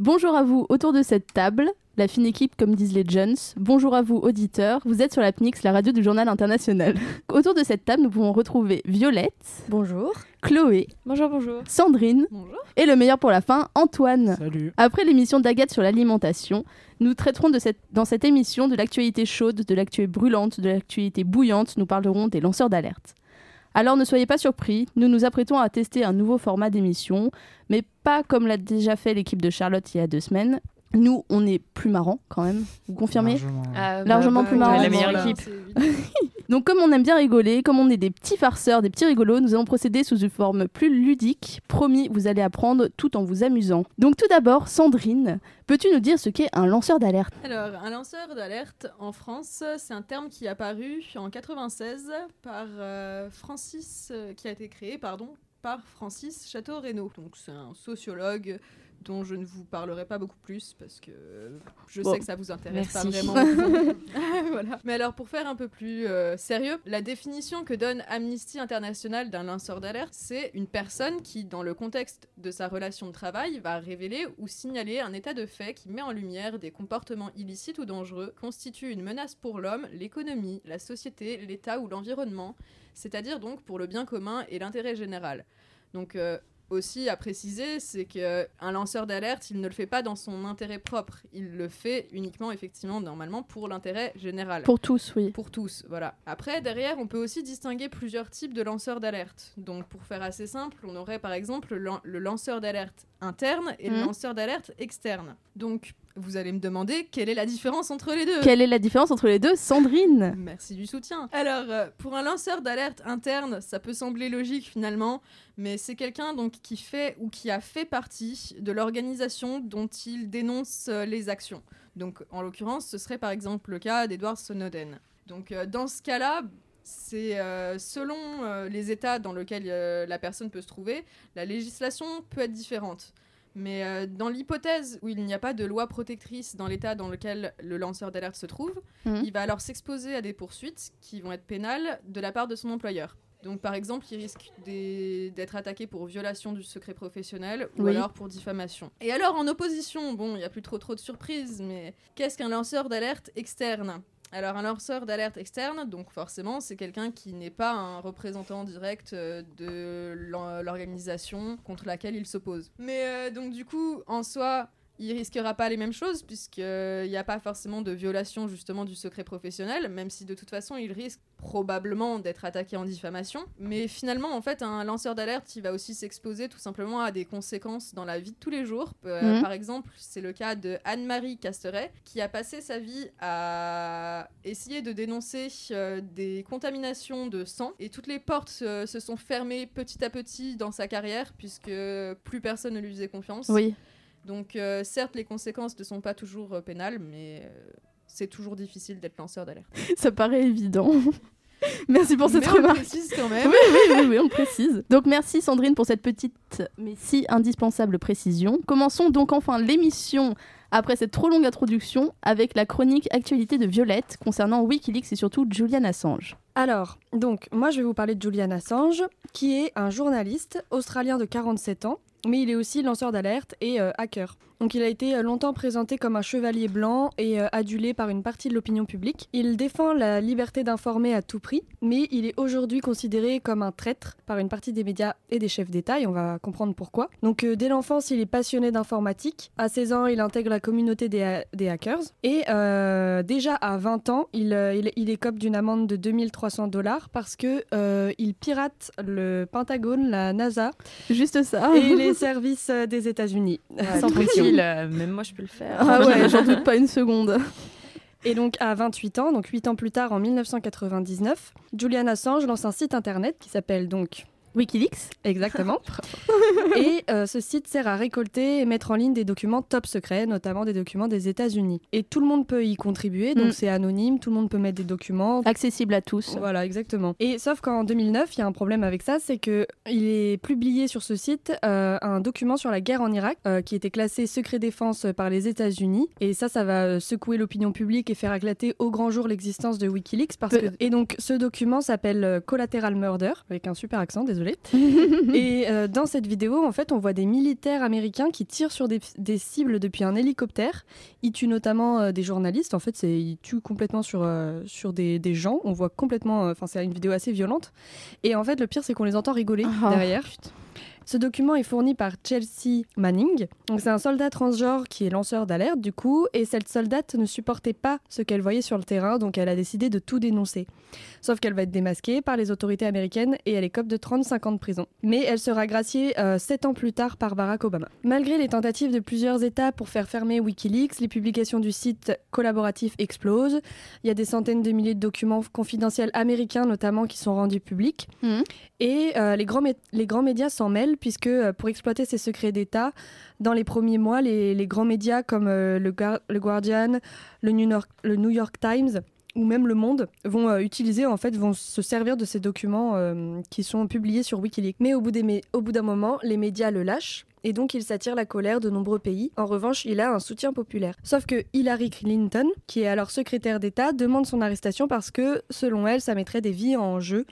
Bonjour à vous autour de cette table, la fine équipe comme disent les Jones. Bonjour à vous auditeurs, vous êtes sur la PNIX, la radio du journal international. autour de cette table, nous pouvons retrouver Violette. Bonjour. Chloé. Bonjour, bonjour. Sandrine. Bonjour. Et le meilleur pour la fin, Antoine. Salut. Après l'émission d'Agathe sur l'alimentation, nous traiterons de cette, dans cette émission de l'actualité chaude, de l'actualité brûlante, de l'actualité bouillante. Nous parlerons des lanceurs d'alerte. Alors ne soyez pas surpris, nous nous apprêtons à tester un nouveau format d'émission, mais pas comme l'a déjà fait l'équipe de Charlotte il y a deux semaines. Nous, on est plus marrant quand même. Vous confirmez Largement. Ah, Largement plus marrant. La meilleure équipe. Donc comme on aime bien rigoler, comme on est des petits farceurs, des petits rigolos, nous allons procéder sous une forme plus ludique. Promis, vous allez apprendre tout en vous amusant. Donc tout d'abord, Sandrine, peux-tu nous dire ce qu'est un lanceur d'alerte? Alors, un lanceur d'alerte en France, c'est un terme qui est apparu en 96 par euh, Francis, euh, qui a été créé, pardon, par Francis Château-Renaud. Donc, c'est un sociologue dont je ne vous parlerai pas beaucoup plus parce que je Bon. sais que ça vous intéresse Merci. pas vraiment. voilà. Mais alors, pour faire un peu plus euh, sérieux, la définition que donne Amnesty International d'un lanceur d'alerte, c'est une personne qui, dans le contexte de sa relation de travail, va révéler ou signaler un état de fait qui met en lumière des comportements illicites ou dangereux, constitue une menace pour l'homme, l'économie, la société, l'État ou l'environnement, c'est-à-dire donc pour le bien commun et l'intérêt général. Donc euh, aussi à préciser, c'est que un lanceur d'alerte, il ne le fait pas dans son intérêt propre, il le fait uniquement effectivement normalement pour l'intérêt général. Pour tous, oui. Pour tous, voilà. Après, derrière, on peut aussi distinguer plusieurs types de lanceurs d'alerte. Donc, pour faire assez simple, on aurait par exemple le lanceur d'alerte interne et le Mhm. lanceur d'alerte externe. Donc, vous allez me demander quelle est la différence entre les deux Quelle est la différence entre les deux, Sandrine? Merci du soutien. Alors, euh, pour un lanceur d'alerte interne, ça peut sembler logique finalement, mais c'est quelqu'un donc qui fait ou qui a fait partie de l'organisation dont il dénonce euh, les actions. Donc, en l'occurrence, ce serait par exemple le cas d'Edward Snowden. Donc, euh, dans ce cas-là, c'est euh, selon euh, les états dans lesquels euh, la personne peut se trouver, la législation peut être différente. Mais dans l'hypothèse où il n'y a pas de loi protectrice dans l'état dans lequel le lanceur d'alerte se trouve, Mhm. il va alors s'exposer à des poursuites qui vont être pénales de la part de son employeur. Donc par exemple, il risque d'être attaqué pour violation du secret professionnel ou Oui. alors pour diffamation. Et alors en opposition, bon, il n'y a plus trop trop de surprises, mais qu'est-ce qu'un lanceur d'alerte externe? Alors un lanceur d'alerte externe, donc forcément c'est quelqu'un qui n'est pas un représentant direct euh, de l'organisation contre laquelle il s'oppose. Mais euh, donc du coup, en soi, il risquera pas les mêmes choses puisqu'il n'y a pas forcément de violation justement du secret professionnel, même si de toute façon il risque probablement d'être attaqué en diffamation. Mais finalement, en fait, un lanceur d'alerte, il va aussi s'exposer tout simplement à des conséquences dans la vie de tous les jours. Euh, Mhm. Par exemple, c'est le cas de Anne-Marie Casteret qui a passé sa vie à essayer de dénoncer euh, des contaminations de sang et toutes les portes euh, se sont fermées petit à petit dans sa carrière puisque plus personne ne lui faisait confiance. Oui. Donc euh, certes, les conséquences ne sont pas toujours euh, pénales, mais euh, c'est toujours difficile d'être lanceur d'alerte. Ça paraît évident. Merci pour cette Mais on remarque. précise quand même. Oui, oui, oui, oui, on précise. Donc merci Sandrine pour cette petite mais si indispensable précision. Commençons donc enfin l'émission après cette trop longue introduction avec la chronique actualité de Violette concernant Wikileaks et surtout Julian Assange. Alors, donc, moi je vais vous parler de Julian Assange, qui est un journaliste australien de 47 ans, mais il est aussi lanceur d'alerte et euh, hacker. Donc il a été euh, longtemps présenté comme un chevalier blanc et euh, adulé par une partie de l'opinion publique. Il défend la liberté d'informer à tout prix, mais il est aujourd'hui considéré comme un traître par une partie des médias et des chefs d'État, et on va comprendre pourquoi. Donc euh, dès l'enfance, il est passionné d'informatique. À 16 ans, il intègre la communauté des, ha- des hackers. Et euh, déjà à 20 ans, il, il, il écope d'une amende de 2300 dollars parce que euh, il pirate le Pentagone, la NASA Juste ça. et les services des États-Unis. Sans pression. Euh, même moi je peux le faire. Ah ouais, j'en doute pas une seconde. Et donc à 28 ans, donc 8 ans plus tard en 1999, Julian Assange lance un site internet qui s'appelle donc Wikileaks Exactement. et euh, ce site sert à récolter et mettre en ligne des documents top secrets, notamment des documents des États-Unis. Et tout le monde peut y contribuer, donc Mm. c'est anonyme, tout le monde peut mettre des documents. accessible à tous. Voilà, exactement. Et sauf qu'en 2009, il y a un problème avec ça, c'est que il est publié sur ce site euh, un document sur la guerre en Irak euh, qui était classé secret défense par les États-Unis. Et ça, ça va euh, secouer l'opinion publique et faire éclater au grand jour l'existence de WikiLeaks. Parce Pe- que... Et donc, ce document s'appelle Collateral Murder, avec un super accent, désolé. Désolée. Et euh, dans cette vidéo, en fait, on voit des militaires américains qui tirent sur des, des cibles depuis un hélicoptère. Ils tuent notamment euh, des journalistes. En fait, c'est ils tuent complètement sur, euh, sur des, des gens. On voit complètement. Enfin, c'est une vidéo assez violente. Et en fait, le pire, c'est qu'on les entend rigoler Ah, derrière. Ce document est fourni par Chelsea Manning. Donc c'est un soldat transgenre qui est lanceur d'alerte du coup, et cette soldate ne supportait pas ce qu'elle voyait sur le terrain, donc elle a décidé de tout dénoncer. Sauf qu'elle va être démasquée par les autorités américaines et elle écope de 35 ans de prison. Mais elle sera graciée 7 ans plus tard par Barack Obama. Malgré les tentatives de plusieurs États pour faire fermer Wikileaks, les publications du site collaboratif explosent. Il y a des centaines de milliers de documents confidentiels américains notamment qui sont rendus publics. Mhm. Et euh, les, grands les grands médias s'en puisque euh, pour exploiter ces secrets d'État, dans les premiers mois, les, grands médias comme euh, le, Guardian, le New York Times ou même Le Monde vont euh, utiliser, en fait, vont se servir de ces documents euh, qui sont publiés sur Wikileaks. Mais au bout d'un moment, les médias le lâchent et donc il s'attire la colère de nombreux pays. En revanche, il a un soutien populaire. Sauf que Hillary Clinton, qui est alors secrétaire d'État, demande son arrestation parce que, selon elle, ça mettrait des vies en jeu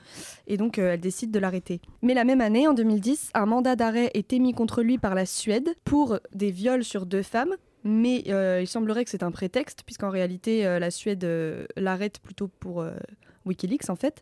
et donc euh, elle décide de l'arrêter. Mais la même année, en 2010, un mandat d'arrêt est émis contre lui par la Suède pour des viols sur deux femmes. Mais euh, il semblerait que c'est un prétexte, puisqu'en réalité, euh, la Suède euh, l'arrête plutôt pour Wikileaks, en fait.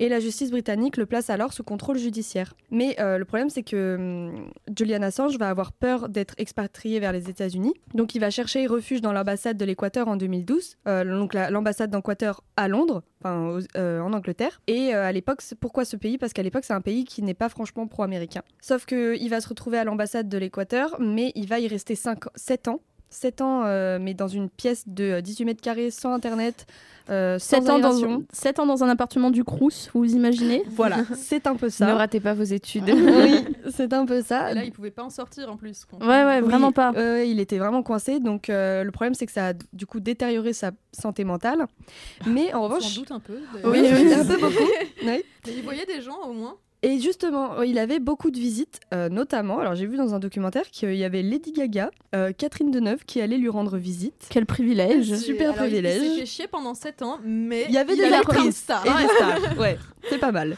Et la justice britannique le place alors sous contrôle judiciaire. Mais le problème, c'est que hum, Julian Assange va avoir peur d'être expatrié vers les États-Unis. Donc il va chercher refuge dans l'ambassade de l'Équateur en 2012, euh, donc la- l'ambassade d'Équateur à Londres, enfin en Angleterre. Et à l'époque, pourquoi ce pays? Parce qu'à l'époque, c'est un pays qui n'est pas franchement pro-américain. Sauf qu'il va se retrouver à l'ambassade de l'Équateur, mais il va y rester 7 ans. 7 ans, euh, mais dans une pièce de euh, 18 mètres carrés, sans internet, euh, sans 7 ans, dans, sept ans dans un appartement du Crous, vous vous imaginez Voilà, c'est un peu Ne ça. ratez pas vos études. oui, c'est un peu ça. Et là, il pouvait pas en sortir en plus. Ouais, ouais, Oui, vraiment pas. euh, il était vraiment coincé. Donc euh, le problème, c'est que ça a du coup détérioré sa santé mentale. Mais en revanche, s'en doute un peu. Oui, oui. un peu beaucoup. Oui. Mais il voyait des gens au moins. Et justement, il avait beaucoup de visites, euh, notamment. Alors j'ai vu dans un documentaire qu'il y avait Lady Gaga, euh, Catherine Deneuve qui allait lui rendre visite. Quel privilège. Super Alors, privilège. Il s'est fait chier pendant 7 ans, mais Il y avait des actrices plein de stars. Et des stars. Ouais, c'est pas mal.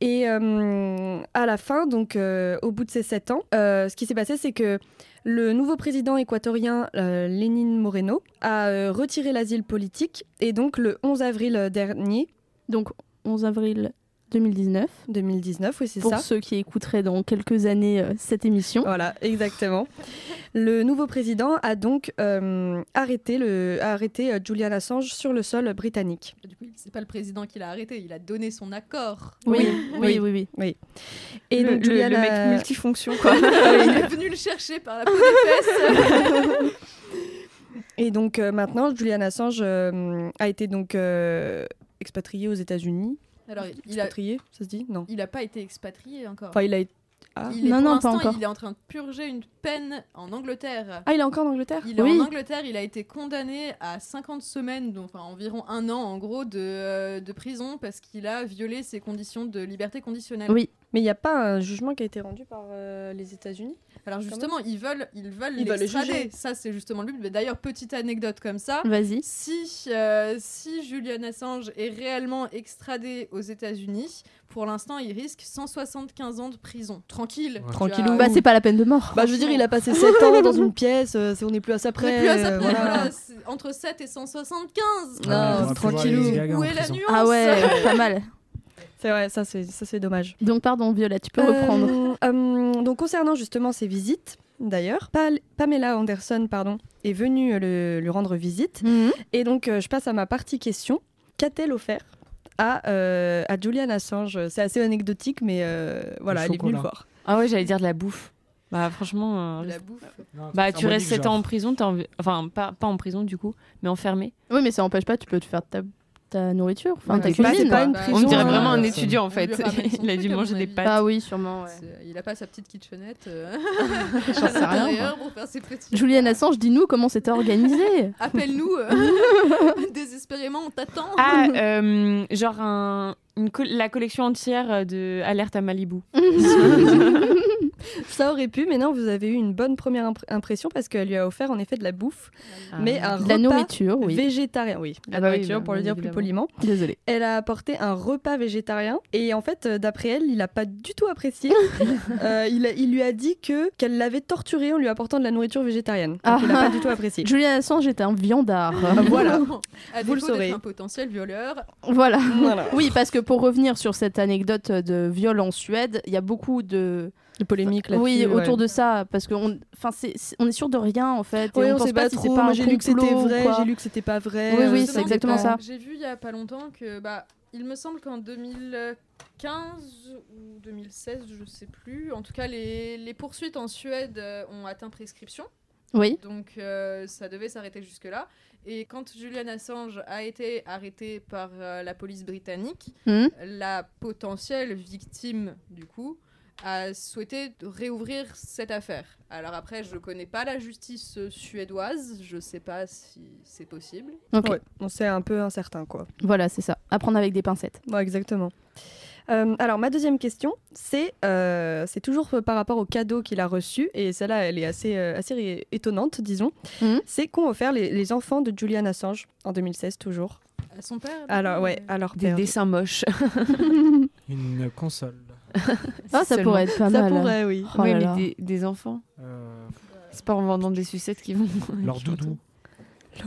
Et euh, à la fin, donc euh, au bout de ces sept ans, euh, ce qui s'est passé, c'est que le nouveau président équatorien, euh, Lénine Moreno, a euh, retiré l'asile politique. Et donc le 11 avril dernier, Donc 11 avril 2019, 2019, oui c'est pour ça. ceux qui écouteraient dans quelques années euh, cette émission. Voilà, exactement. Le nouveau président a donc euh, arrêté, le, a arrêté euh, Julian Assange sur le sol britannique. Du coup, c'est pas le président qui l'a arrêté, il a donné son accord. Oui, Oui. oui, oui, oui. Et le, donc le- Julian le mec a- multifonction, quoi. il est venu le chercher par la peau des fesses. Et donc euh, maintenant, Julian Assange euh, a été donc euh, expatrié aux États-Unis. Alors, il a, Expatrié, ça se dit Non. il a pas été expatrié encore. Enfin, il a été. Ah. Il est, Non, pour non, pas encore. il est en train de purger une peine en Angleterre. Ah, il est encore en Angleterre Il est Oui. en Angleterre, il a été condamné à 50 semaines, donc enfin, environ un an en gros, de, euh, de prison parce qu'il a violé ses conditions de liberté conditionnelle. Oui. Mais il n'y a pas un jugement qui a été rendu par euh, les États-Unis? Alors justement, ils veulent ils veulent Ils l'extrader. juger. Ça, c'est justement le but. Mais D'ailleurs, petite anecdote comme ça. Vas-y. Si, euh, si Julian Assange est réellement extradé aux États-Unis, pour l'instant, il risque 175 ans de prison. Tranquille. Ouais. Tranquillou. Tu Bah, c'est pas la peine de mort. Bah, je veux dire, il a passé 7 ans dans une pièce, euh, c'est- on n'est plus à ça On près. plus à ça euh, près, voilà. voilà, c'est entre 7 et 175. Non, Gaga en Où est la nuance Ah ouais, pas mal. C'est vrai, ça c'est ça, c'est dommage. Donc pardon Violette, tu peux reprendre. Euh, euh, donc concernant justement ses visites, d'ailleurs, Pal- Pamela Anderson pardon, est venue euh, le, lui rendre visite. Mhm. Et donc euh, je passe à ma partie question. Qu'a-t-elle offert à, euh, à Julian Assange? C'est assez anecdotique, mais euh, voilà, elle est venue le voir. Ah ouais, j'allais dire de la bouffe. Bah franchement, euh, La bouffe. Non, bah tu restes symbolique, 7 genre. ans en prison, t'as envie- enfin pas, pas en prison du coup, mais enfermé. Oui, mais ça n'empêche pas, tu peux te faire ta, ta nourriture, enfin Ouais, ta mais pas- cuisine. pas une Bah, prison, On me dirait hein. vraiment un étudiant en fait. Il a dû manger des avis. pâtes. Ah oui, sûrement. ouais. C'est- Il a pas sa petite kitchenette euh, J'en sais rien. l'intérieur pour faire ses petits. Julian Assange, dis-nous comment c'était organisé. Appelle-nous euh, désespérément, on t'attend. Ah, euh, genre un, une co- la collection entière de Alerte à Malibu. Ça aurait pu, mais non, vous avez eu une bonne première impr- impression parce qu'elle lui a offert en effet de la bouffe, mais un De la repas nourriture, oui. végétarien. Oui, la Ah bah oui, nourriture bah, pour le dire plus poliment. Désolée. Elle a apporté un repas végétarien et en fait, euh, d'après elle, il a pas du tout apprécié. Euh, il, a- il lui a dit que qu'elle l'avait torturé en lui apportant de la nourriture végétarienne. Donc, Ah. il a pas du tout apprécié. Julian Assange est un viandard. voilà. À Vous le saurez. un potentiel violeur, voilà. voilà. Oui, parce que pour revenir sur cette anecdote de viol en Suède, il y a beaucoup de De polémique là-dessus. oui ouais. autour de ça parce qu'on enfin c'est on est sûr de rien en fait et on, on pense sait pas pas si trop. c'est pas j'ai lu que c'était vrai, j'ai lu que c'était pas vrai. Oui, oui, c'est exactement ça. J'ai vu il y a pas longtemps que bah il me semble qu'en 2015 ou 2016, je sais plus. En tout cas, les, les poursuites en Suède euh, ont atteint prescription, Oui. donc euh, ça devait s'arrêter jusque là. Et quand Julian Assange a été arrêté par euh, la police britannique, Hmm. la potentielle victime du coup a souhaité réouvrir cette affaire. Alors après, je connais pas la justice euh, suédoise, je sais pas si c'est possible. Ok. Ouais, on sait un peu incertain quoi. Voilà, c'est ça. Apprendre avec des pincettes. Ouais, exactement. Euh, alors ma deuxième question, c'est euh, c'est toujours par rapport au cadeau qu'il a reçu et celle-là elle est assez euh, assez étonnante disons. Mhm. C'est qu'ont offert les, les enfants de Julian Assange en 2016 toujours. À son père Alors ouais, à leur Des père. dessins moches. Une console. Ah, ça pourrait être pas Ça mal. pourrait oui. Oh oui, là mais là. des, des enfants. Euh, C'est pas en vendant des sucettes qui vont. leur doudou.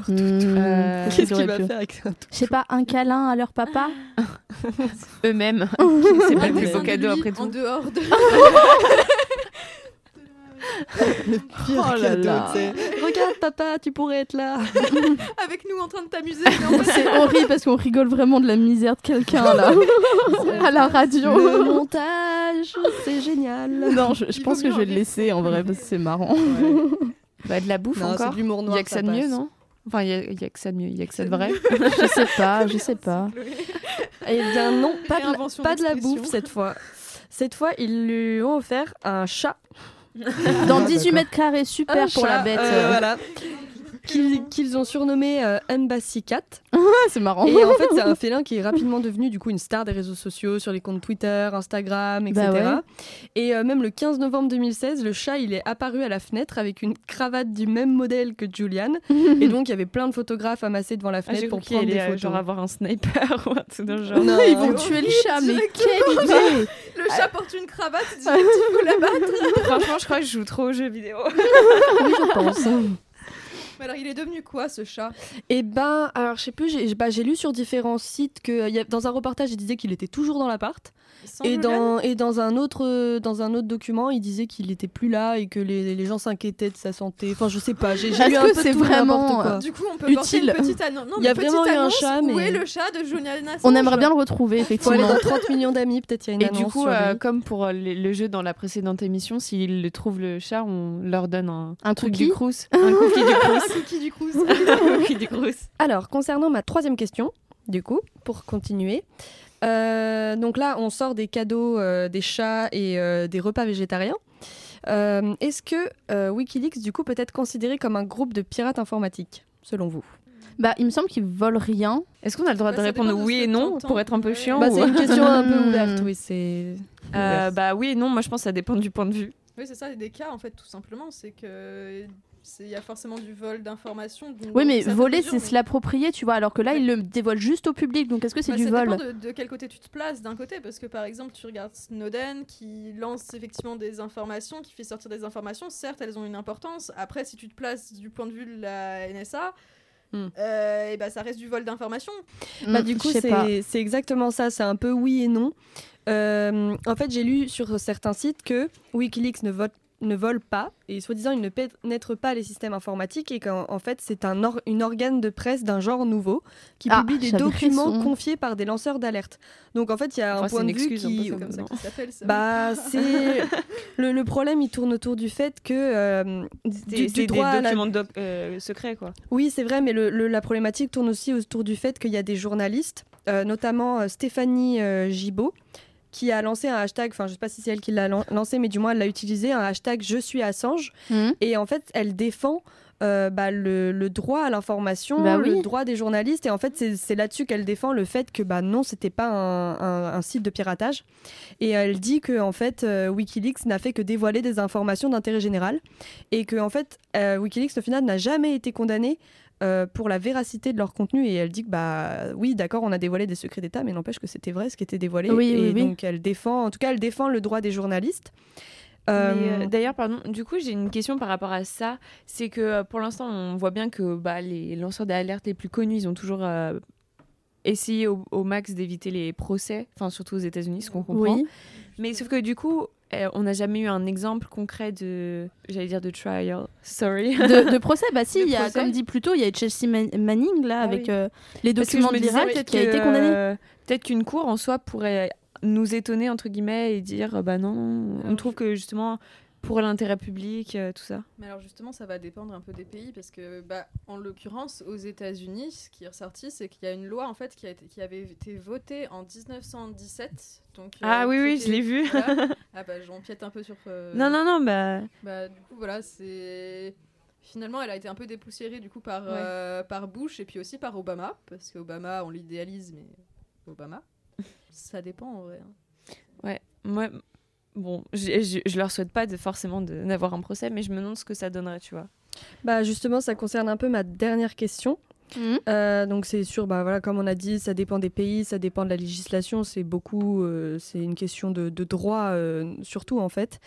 Hmm, Euh, ça Qu'est-ce qu'il va pu. faire avec ça Je sais pas, un câlin à leur papa Eux-mêmes. c'est pas un le plus beau de cadeau après En tout. dehors de. Pire Oh là cadeau, là. tu sais. Regarde papa, tu pourrais être là. avec nous en train de t'amuser. C'est horrible parce qu'on rigole vraiment de la misère de quelqu'un là à la radio. Le montage, c'est génial. Non, je, pense que je vais le laisser en vrai parce que c'est marrant. Bah, de la bouffe Non, c'est encore. Il y a que ça de mieux, non Enfin, il y, a- que ça de mieux. Il y a que ça de vrai. Je sais pas, je sais pas. Eh bien non, pas de la, pas de la bouffe cette fois. Cette fois, ils lui ont offert un chat. Dans Ah, 18 d'accord. mètres carrés, super Un pour la bête. euh, voilà. Qu'ils ont surnommé euh, Embassy Cat. Ah, c'est marrant. Et en fait, c'est un félin qui est rapidement devenu du coup une star des réseaux sociaux, sur les comptes Twitter, Instagram, etc. Bah ouais. Et euh, même le 15 novembre 2016, le chat, il est apparu à la fenêtre avec une cravate du même modèle que Julian. et donc, il y avait plein de photographes amassés devant la Ah, fenêtre pour prendre des euh, photos. genre avoir un sniper ou un truc le genre. Non, Ils vont euh, tuer le chat, mais quelle idée Le chat porte une cravate, il faut la battre. Franchement, je crois que je joue trop aux jeux vidéo. Oui, je pense. Alors, il est devenu quoi ce chat? Et ben, alors je sais plus, j'ai bah, lu sur différents sites que dans un reportage, il disait qu'il était toujours dans l'appart. Et dans, et dans, un autre, euh, dans un autre document, il disait qu'il était plus là et que les, les gens s'inquiétaient de sa santé. Enfin, je sais pas, j'ai lu un que peu c'est tout et vraiment, n'importe quoi. Du coup, on peut Utile. porter une petite annonce. Non, Il y a vraiment eu un chat, Où mais- est le chat de Julian Assange? On aimerait bien le retrouver, Faut aller effectivement. dans 30 millions d'amis, peut-être il y a une Et annonce du coup, euh, comme pour euh, le, le jeu dans la précédente émission, s'ils le trouvent le chat, on leur donne un, Un truc cookie du crous. Un cookie du crous. Un cookie du Crous. un cookie du crous. Alors, concernant ma troisième question, du coup, pour continuer. Euh, donc là, on sort des cadeaux, euh, des chats et euh, des repas végétariens. Euh, Est-ce que euh, Wikileaks, du coup, peut être considéré comme un groupe de pirates informatiques, selon vous? Bah, il me semble qu'ils volent rien. Est-ce qu'on a le droit Bah, de répondre de oui et non pour être un peu Ouais. chiant bah, ou- C'est une question un peu Hmm. ouverte, oui, c'est... Euh, Bah oui et non, moi je pense que ça dépend du point de vue. Oui, c'est ça, des cas en fait, tout simplement. C'est que. Il y a forcément du vol d'informations. Oui, mais voler, c'est mais- se l'approprier, tu vois. Alors que là, ils le dévoilent juste au public. Donc, est-ce que c'est Bah, du ça vol dépend de, de quel côté tu te places d'un côté parce que par exemple tu regardes Snowden qui lance effectivement des informations qui fait sortir des informations certes elles ont une importance après si tu te places du point de vue de la NSA Hmm. euh, et bah ça reste du vol d'informations Bah, Hmm, du coup, c'est exactement ça. C'est un peu oui et non. Euh, en fait, j'ai lu sur certains sites que Wikileaks ne vote ne vole pas et soi-disant il ne pénètre pas les systèmes informatiques et qu'en en fait c'est un or- une organe de presse d'un genre nouveau qui Ah, publie des documents confiés par des lanceurs d'alerte. Donc en fait il y a Enfin, un point une de vue excuse un peu, qui ça, comme ça ça. bah c'est le, le problème il tourne autour du fait que euh, C'est du, droit des la documents doc- euh, secrets quoi. oui, c'est vrai, mais le- le- la problématique tourne aussi autour du fait qu'il y a des journalistes, euh, notamment euh, Stéphanie euh, Gibaud, qui a lancé un hashtag, enfin je sais pas si c'est elle qui l'a lan- lancé, mais du moins elle l'a utilisé, un hashtag Je suis Assange. Hmm. Et en fait, elle défend euh, bah, le, le droit à l'information, Bah le droit des journalistes. Et en fait, c'est c'est là-dessus qu'elle défend le fait que bah, non, c'était pas un, un- un site de piratage. Et elle dit que en fait, euh, Wikileaks n'a fait que dévoiler des informations d'intérêt général. Et que en fait, euh, Wikileaks, au final, n'a jamais été condamné. Euh, pour la véracité de leur contenu et elle dit que bah oui d'accord on a dévoilé des secrets d'État mais n'empêche que c'était vrai ce qui était dévoilé Oui, et oui, oui. donc elle défend en tout cas elle défend le droit des journalistes Euh, euh, D'ailleurs, pardon, du coup, j'ai une question par rapport à ça. C'est que pour l'instant, on voit bien que bah, les lanceurs d'alerte les plus connus, ils ont toujours euh, essayé au, au max d'éviter les procès, enfin surtout aux États-Unis, ce qu'on comprend. Oui. Mais sauf que du coup, euh, on n'a jamais eu un exemple concret de, j'allais dire de trial, sorry. De, de procès, bah si, il y a, comme dit plus tôt, il y a Chelsea Man- Manning là Ah avec oui. euh, les documents me de l'Irak qui a été condamné. euh, peut-être qu'une cour en soi pourrait nous étonner entre guillemets et dire bah non, on Alors, trouve que justement pour l'intérêt public, euh, tout ça. Mais alors justement, ça va dépendre un peu des pays parce que, bah, en l'occurrence, aux États-Unis, ce qui est ressorti, c'est qu'il y a une loi en fait qui, a été, qui avait été votée en 1917. Donc, euh, Ah oui oui, je l'ai vu. voilà. Ah bah j'empiète un peu sur. euh, non non non bah Bah du coup voilà, c'est finalement elle a été un peu dépoussiérée du coup par euh, par Bush et puis aussi par Obama parce qu'Obama on l'idéalise mais Obama. Ça dépend en vrai. hein. Ouais, moi, bon, j'ai- je, je leur souhaite pas de, forcément de- d'avoir un procès, mais je me demande ce que ça donnerait, tu vois. bah justement ça concerne un peu ma dernière question Mhm. Euh, donc c'est sûr, bah voilà, comme on a dit, ça dépend des pays, ça dépend de la législation, c'est beaucoup, euh, c'est une question de, de droit euh, surtout en fait.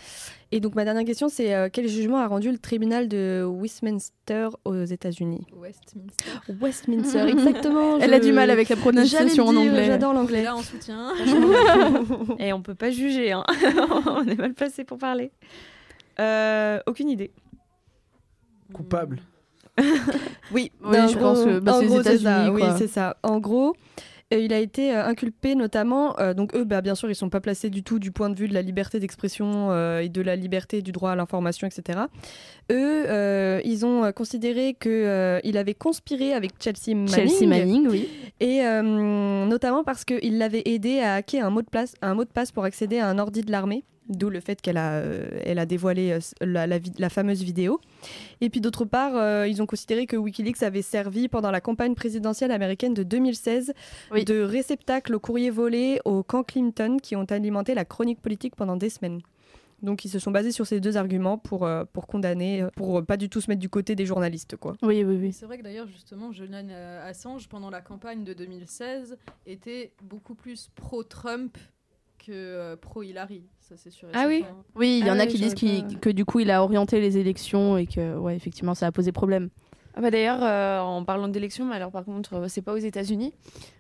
Et donc ma dernière question, c'est euh, quel jugement a rendu le tribunal de Westminster aux États-Unis? Westminster. Westminster, exactement. Elle je- a du mal avec la prononciation en anglais. J'adore On est l'anglais. là en soutien. Et on peut pas juger, hein. on est mal placé pour parler. Euh, aucune idée. Coupable. Oui, Oui, je pense que, bah, c'est les gros, ça. États-Unis, Oui, quoi. c'est ça. En gros, euh, il a été euh, inculpé notamment, euh, donc eux, bah, bien sûr, ils sont pas placés du tout du point de vue de la liberté d'expression euh, et de la liberté du droit à l'information, etc. Eux, euh, ils ont considéré qu'il avait conspiré avec Chelsea Manning, Chelsea Manning, oui. et notamment parce qu'il l'avait aidé à hacker un mot de passe, un mot de passe pour accéder à un ordi de l'armée. D'où le fait qu'elle a, euh, elle a dévoilé euh, la, la fameuse vidéo. Et puis d'autre part, euh, ils ont considéré que Wikileaks avait servi pendant la campagne présidentielle américaine de 2016 Oui. de réceptacle aux courriers volés au camp Clinton qui ont alimenté la chronique politique pendant des semaines. Donc ils se sont basés sur ces deux arguments pour, euh, pour condamner, pour euh, pas du tout se mettre du côté des journalistes. Quoi. Oui, oui, oui. C'est vrai que d'ailleurs, justement, Julian Assange, pendant la campagne de 2016, était beaucoup plus pro-Trump que euh, pro-Hillary. Ça, c'est sûr. Ah oui certain. Oui, il y Ah en a qui disent pas. que du coup il a orienté les élections et que, ouais, effectivement, ça a posé problème. Ah bah d'ailleurs, euh, en parlant d'élections, mais alors par contre, euh, c'est pas aux États-Unis.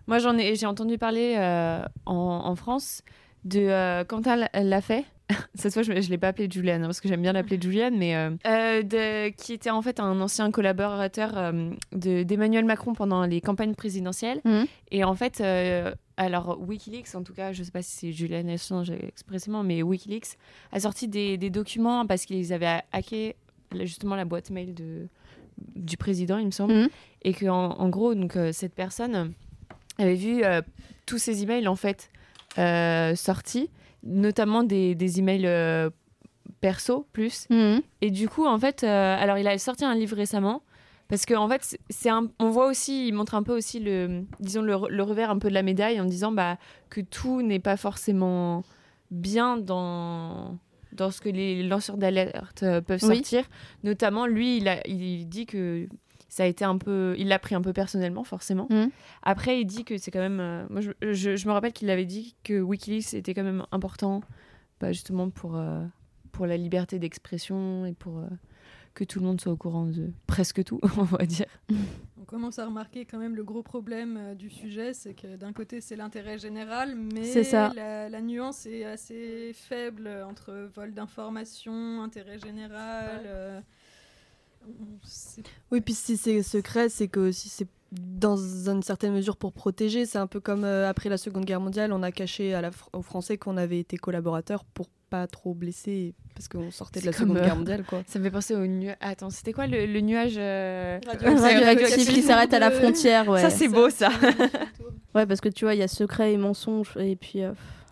Moi, j'en ai, j'ai entendu parler euh, en, en France de euh, Quentin Lafay. Cette fois, je, je l'ai pas appelé Julian hein, parce que j'aime bien l'appeler Julian, mais euh, euh, de- qui était en fait un ancien collaborateur euh, de- d'Emmanuel Macron pendant les campagnes présidentielles. Mhm. Et en fait, euh, alors WikiLeaks, en tout cas, je sais pas si c'est Julian Assange expressément, mais WikiLeaks a sorti des, des documents parce qu'ils avaient hacké justement la boîte mail de, du président, il me semble, Mhm. et que en, en gros, donc cette personne avait vu tous ces emails en fait sortis, notamment des, des emails euh, perso plus. Mhm. Et du coup, en fait, euh, alors il a sorti un livre récemment. Parce qu'en en fait, c'est- un, on voit aussi, il montre un peu aussi le, disons le, re- le revers un peu de la médaille en disant bah, que tout n'est pas forcément bien dans, dans ce que les lanceurs d'alerte euh, peuvent Oui. sortir. Notamment, lui, il, a, il dit que ça a été un peu, il l'a pris un peu personnellement, forcément. Mhm. Après, il dit que c'est quand même, euh, moi, je, je- je me rappelle qu'il avait dit que WikiLeaks était quand même important, bah, justement pour euh, pour la liberté d'expression et pour euh, que tout le monde soit au courant de presque tout, on va dire. On commence à remarquer quand même le gros problème euh, du sujet, c'est que d'un côté c'est l'intérêt général, mais ça. La, la nuance est assez faible entre vol d'informations, intérêt général. euh, Oui, puis si c'est secret, c'est que si c'est dans une certaine mesure pour protéger, c'est un peu comme euh, après la Seconde Guerre mondiale, on a caché à la Fr- aux Français qu'on avait été collaborateurs pour pas trop blesser parce qu'on sortait de la Seconde euh, Guerre mondiale, quoi. Ça me fait penser au nuage. Attends, c'était quoi le, le nuage euh, Radioactif qui s'arrête à la frontière, ouais. Ça, c'est beau, ça. Ouais, parce que tu vois, il y a secret et mensonge, et puis.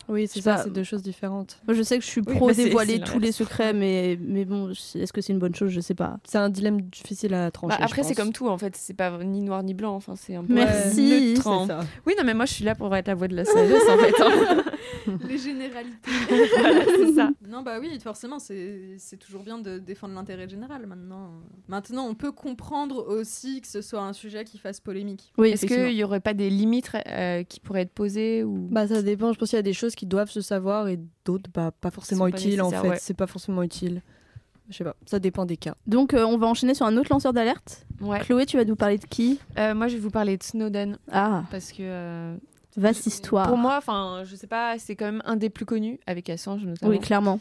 Oui, c'est ça, c'est deux choses différentes. Moi, je sais que je suis Oui, pro c'est- dévoiler tous les secrets, mais, mais bon, est-ce que c'est une bonne chose? Je sais pas. C'est un dilemme difficile à trancher. Bah, après, c'est comme tout en fait, c'est pas ni noir ni blanc. Enfin, c'est un peu Merci. neutre, hein. C'est ça. Oui, non, mais moi je suis là pour être la voix de la sagesse en fait. hein. Les généralités. voilà, c'est ça. Non, bah oui, forcément, c'est c'est toujours bien de défendre l'intérêt général maintenant. Maintenant, on peut comprendre aussi que ce soit un sujet qui fasse polémique. Oui, Est-ce qu'il y aurait pas des limites euh, qui pourraient être posées ou Bah ça dépend, je pense qu'il y a des choses qui doivent se savoir et d'autres bah, pas forcément pas utiles en fait, ouais. c'est pas forcément utile. Je sais pas, ça dépend des cas. Donc, euh, on va enchaîner sur un autre lanceur d'alerte. Ouais. Chloé, tu vas nous parler de qui? Euh, moi, je vais vous parler de Snowden Ah, parce que euh, vaste histoire. pour moi, enfin, je sais pas, c'est quand même un des plus connus avec Assange notamment. Oui, clairement.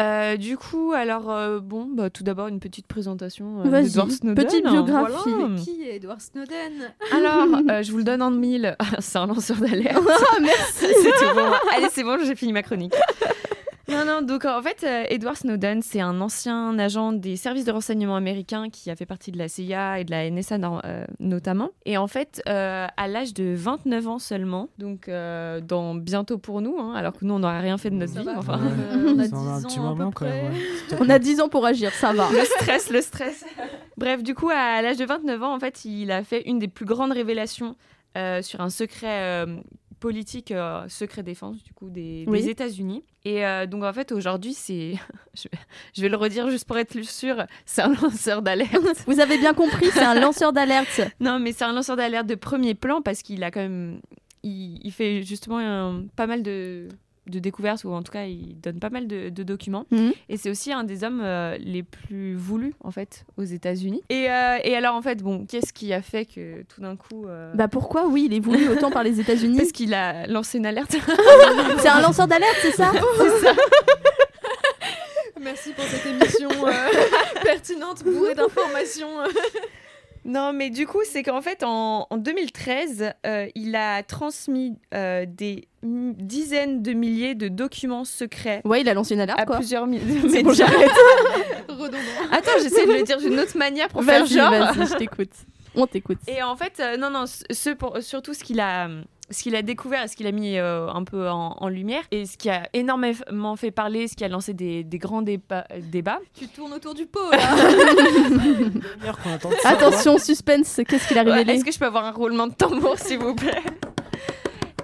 Euh, du coup, alors euh, bon, bah, tout d'abord une petite présentation euh, d'Edward Snowden. petite biographie. Voilà. Mais qui est Edward Snowden? Alors, euh, je vous le donne en mille. c'est un lanceur d'alerte. Ah, merci c'est tout pour moi. Allez, c'est bon, j'ai fini ma chronique. Non, non, donc en fait, euh, Edward Snowden, c'est un ancien agent des services de renseignement américains qui a fait partie de la CIA et de la NSA no- euh, notamment. Et en fait, euh, à l'âge de 29 ans seulement, donc euh, dans bientôt pour nous, hein, alors que nous, on n'aurait rien fait de notre Ça vie. va. Enfin, on a Ça en a 10 un petit ans peu même. ouais. On a 10 ans pour agir, ça va. Le stress, le stress. Bref, du coup, à l'âge de 29 ans, en fait, il a fait une des plus grandes révélations euh, sur un secret euh, politique, euh, secret défense, du coup, des, Oui. des États-Unis. Et euh, donc, en fait, aujourd'hui, c'est. je, vais- le redire juste pour être sûre, c'est un lanceur d'alerte. Vous avez bien compris, c'est un lanceur d'alerte. non, mais c'est un lanceur d'alerte de premier plan parce qu'il a quand même. Il, il fait justement un- pas mal de de découvertes, ou en tout cas, il donne pas mal de, de documents. Mhm. Et c'est aussi un des hommes euh, les plus voulus, en fait, aux États-Unis. Et, euh, et alors, en fait, bon, qu'est-ce qui a fait que tout d'un coup. euh, Bah pourquoi Oui, il est voulu autant par les États-Unis? parce qu'il a lancé une alerte. C'est un lanceur d'alerte, c'est ça? Merci pour cette émission euh, pertinente, bourrée d'informations. Euh. non, mais du coup, c'est qu'en fait, en, en 2013, euh, il a transmis euh, des dizaines de milliers de documents secrets Ouais, il a lancé une alerte, à quoi. plusieurs mi- C'est bon, médias. j'arrête. Redondant. Attends, j'essaie de le dire d'une autre manière pour faire Vas-y, genre. vas-y, je t'écoute. On t'écoute. Et en fait, euh, non, non, ce- ce pour, surtout ce qu'il a, ce qu'il a découvert, et ce qu'il a mis euh, un peu en, en lumière, et ce qui a énormément fait parler, ce qui a lancé des, des grands déba- débats. Tu tournes autour du pot là. Attention, suspense, qu'est-ce qu'il a Ouais, révélé Est-ce que je peux avoir un roulement de tambour, s'il vous plaît?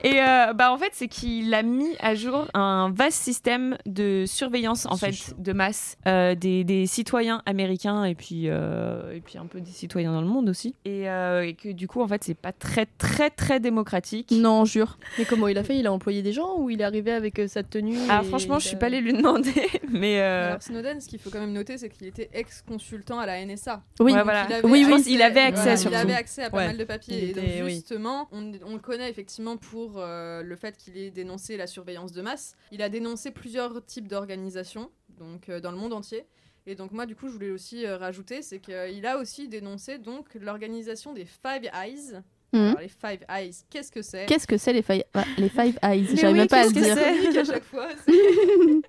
Et euh, bah en fait, c'est qu'il a mis à jour un vaste système de surveillance en fait chaud. de masse euh, des, des citoyens américains et puis euh, et puis un peu des citoyens dans le monde aussi. Et, euh, et que du coup, en fait, c'est pas très très très démocratique. Non, jure. Mais comment il a fait? Il a employé des gens ou il est arrivé avec euh, sa tenue Ah, franchement, je suis pas allée lui demander, mais euh, Alors Snowden, ce qu'il faut quand même noter, c'est qu'il était ex-consultant à la NSA. Oui, Ouais, voilà. il avait Oui, oui. accès- Il avait accès, voilà, surtout. Il avait accès à pas Ouais. mal de papiers. Et donc oui. justement, on, on le connaît effectivement pour euh, le fait qu'il ait dénoncé la surveillance de masse. Il a dénoncé plusieurs types d'organisations, donc euh, dans le monde entier. Et donc moi, du coup, je voulais aussi euh, rajouter, c'est qu'il a aussi dénoncé donc l'organisation des Five Eyes. Mhm. Alors, les Five Eyes, qu'est-ce que c'est? Qu'est-ce que c'est les, five... ouais, les Five Eyes? J'arrive oui, même pas à le qu'est-ce que dire. c'est? À chaque fois.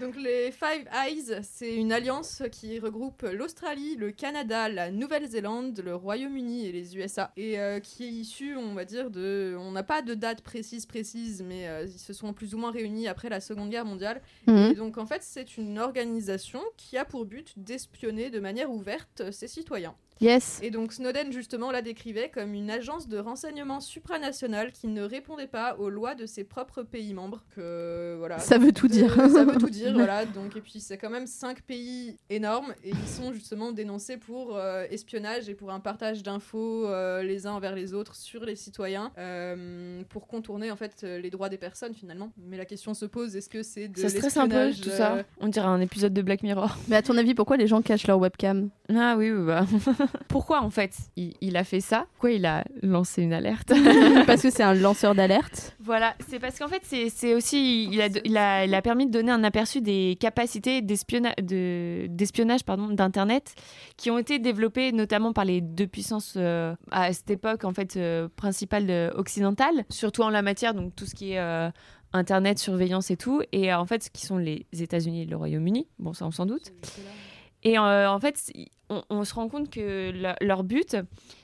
Donc les Five Eyes, c'est une alliance qui regroupe l'Australie, le Canada, la Nouvelle-Zélande, le Royaume-Uni et les USA, et euh, qui est issue, on va dire, de... On n'a pas de date précise, précise, mais euh, ils se sont plus ou moins réunis après la Seconde Guerre mondiale. Mhm. Et donc en fait, c'est une organisation qui a pour but d'espionner de manière ouverte ses citoyens. Yes. Et donc Snowden justement la décrivait comme une agence de renseignement supranationale qui ne répondait pas aux lois de ses propres pays membres. Que voilà. Ça veut tout dire. ça veut tout dire, voilà. Donc et puis c'est quand même cinq pays énormes et ils sont justement dénoncés pour euh, espionnage et pour un partage d'infos euh, les uns envers les autres sur les citoyens euh, pour contourner en fait euh, les droits des personnes finalement. Mais la question se pose est-ce que c'est de ça stresse un peu tout ça. euh, On dirait un épisode de Black Mirror. Mais à ton avis, pourquoi les gens cachent leur webcam? Ah oui, oui, bah. Pourquoi en fait il, il a fait ça? Pourquoi il a lancé une alerte? Parce que c'est un lanceur d'alerte. Voilà, c'est parce qu'en fait, c'est aussi. Il a, il, a, il a permis de donner un aperçu des capacités d'espionna- de- d'espionnage d'Internet qui ont été développées notamment par les deux puissances euh, à cette époque en fait euh, principales euh, occidentales, surtout en la matière, donc tout ce qui est. euh, Internet, surveillance et tout, et en fait, ce qui sont les États-Unis et le Royaume-Uni, bon, ça on s'en doute. Et euh, en fait, on, se rend compte que le- leur but,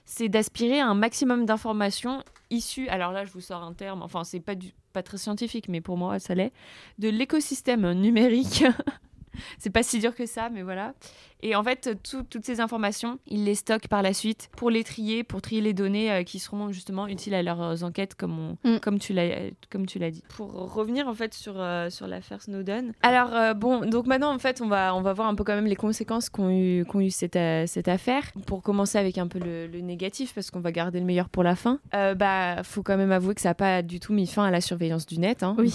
c'est d'aspirer un maximum d'informations issues. Alors là, je vous sors un terme. Enfin, c'est pas pas très scientifique, mais pour moi, ça l'est. De l'écosystème numérique. c'est pas si dur que ça, mais voilà. Et en fait, tout- toutes ces informations, ils les stockent par la suite pour les trier, pour trier les données euh, qui seront justement utiles à leurs enquêtes, comme, on- Mm. comme tu l'as comme tu l'as dit. Pour revenir en fait sur, euh, sur l'affaire Snowden. Alors euh, bon, donc maintenant en fait, on va, on va voir un peu quand même les conséquences qu'ont eu, qu'ont eu cette, euh, cette affaire. Pour commencer avec un peu le, le négatif, parce qu'on va garder le meilleur pour la fin. Euh, bah, faut quand même avouer que ça n'a pas du tout mis fin à la surveillance du net. hein. Oui.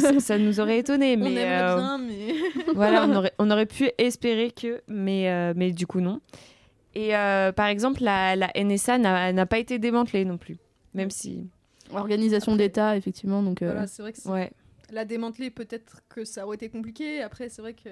Ça, ça nous aurait étonné, On mais aimerait euh, bien, mais. voilà, on aurait, on aurait pu espérer que, mais, euh, mais du coup non. Et euh, par exemple, la, la NSA n'a n'a pas été démantelée non plus, même si, Organisation d'État, effectivement. Donc, euh, Voilà, c'est vrai que c'est- ouais, la démanteler, peut-être que ça aurait été compliqué. Après, c'est vrai que.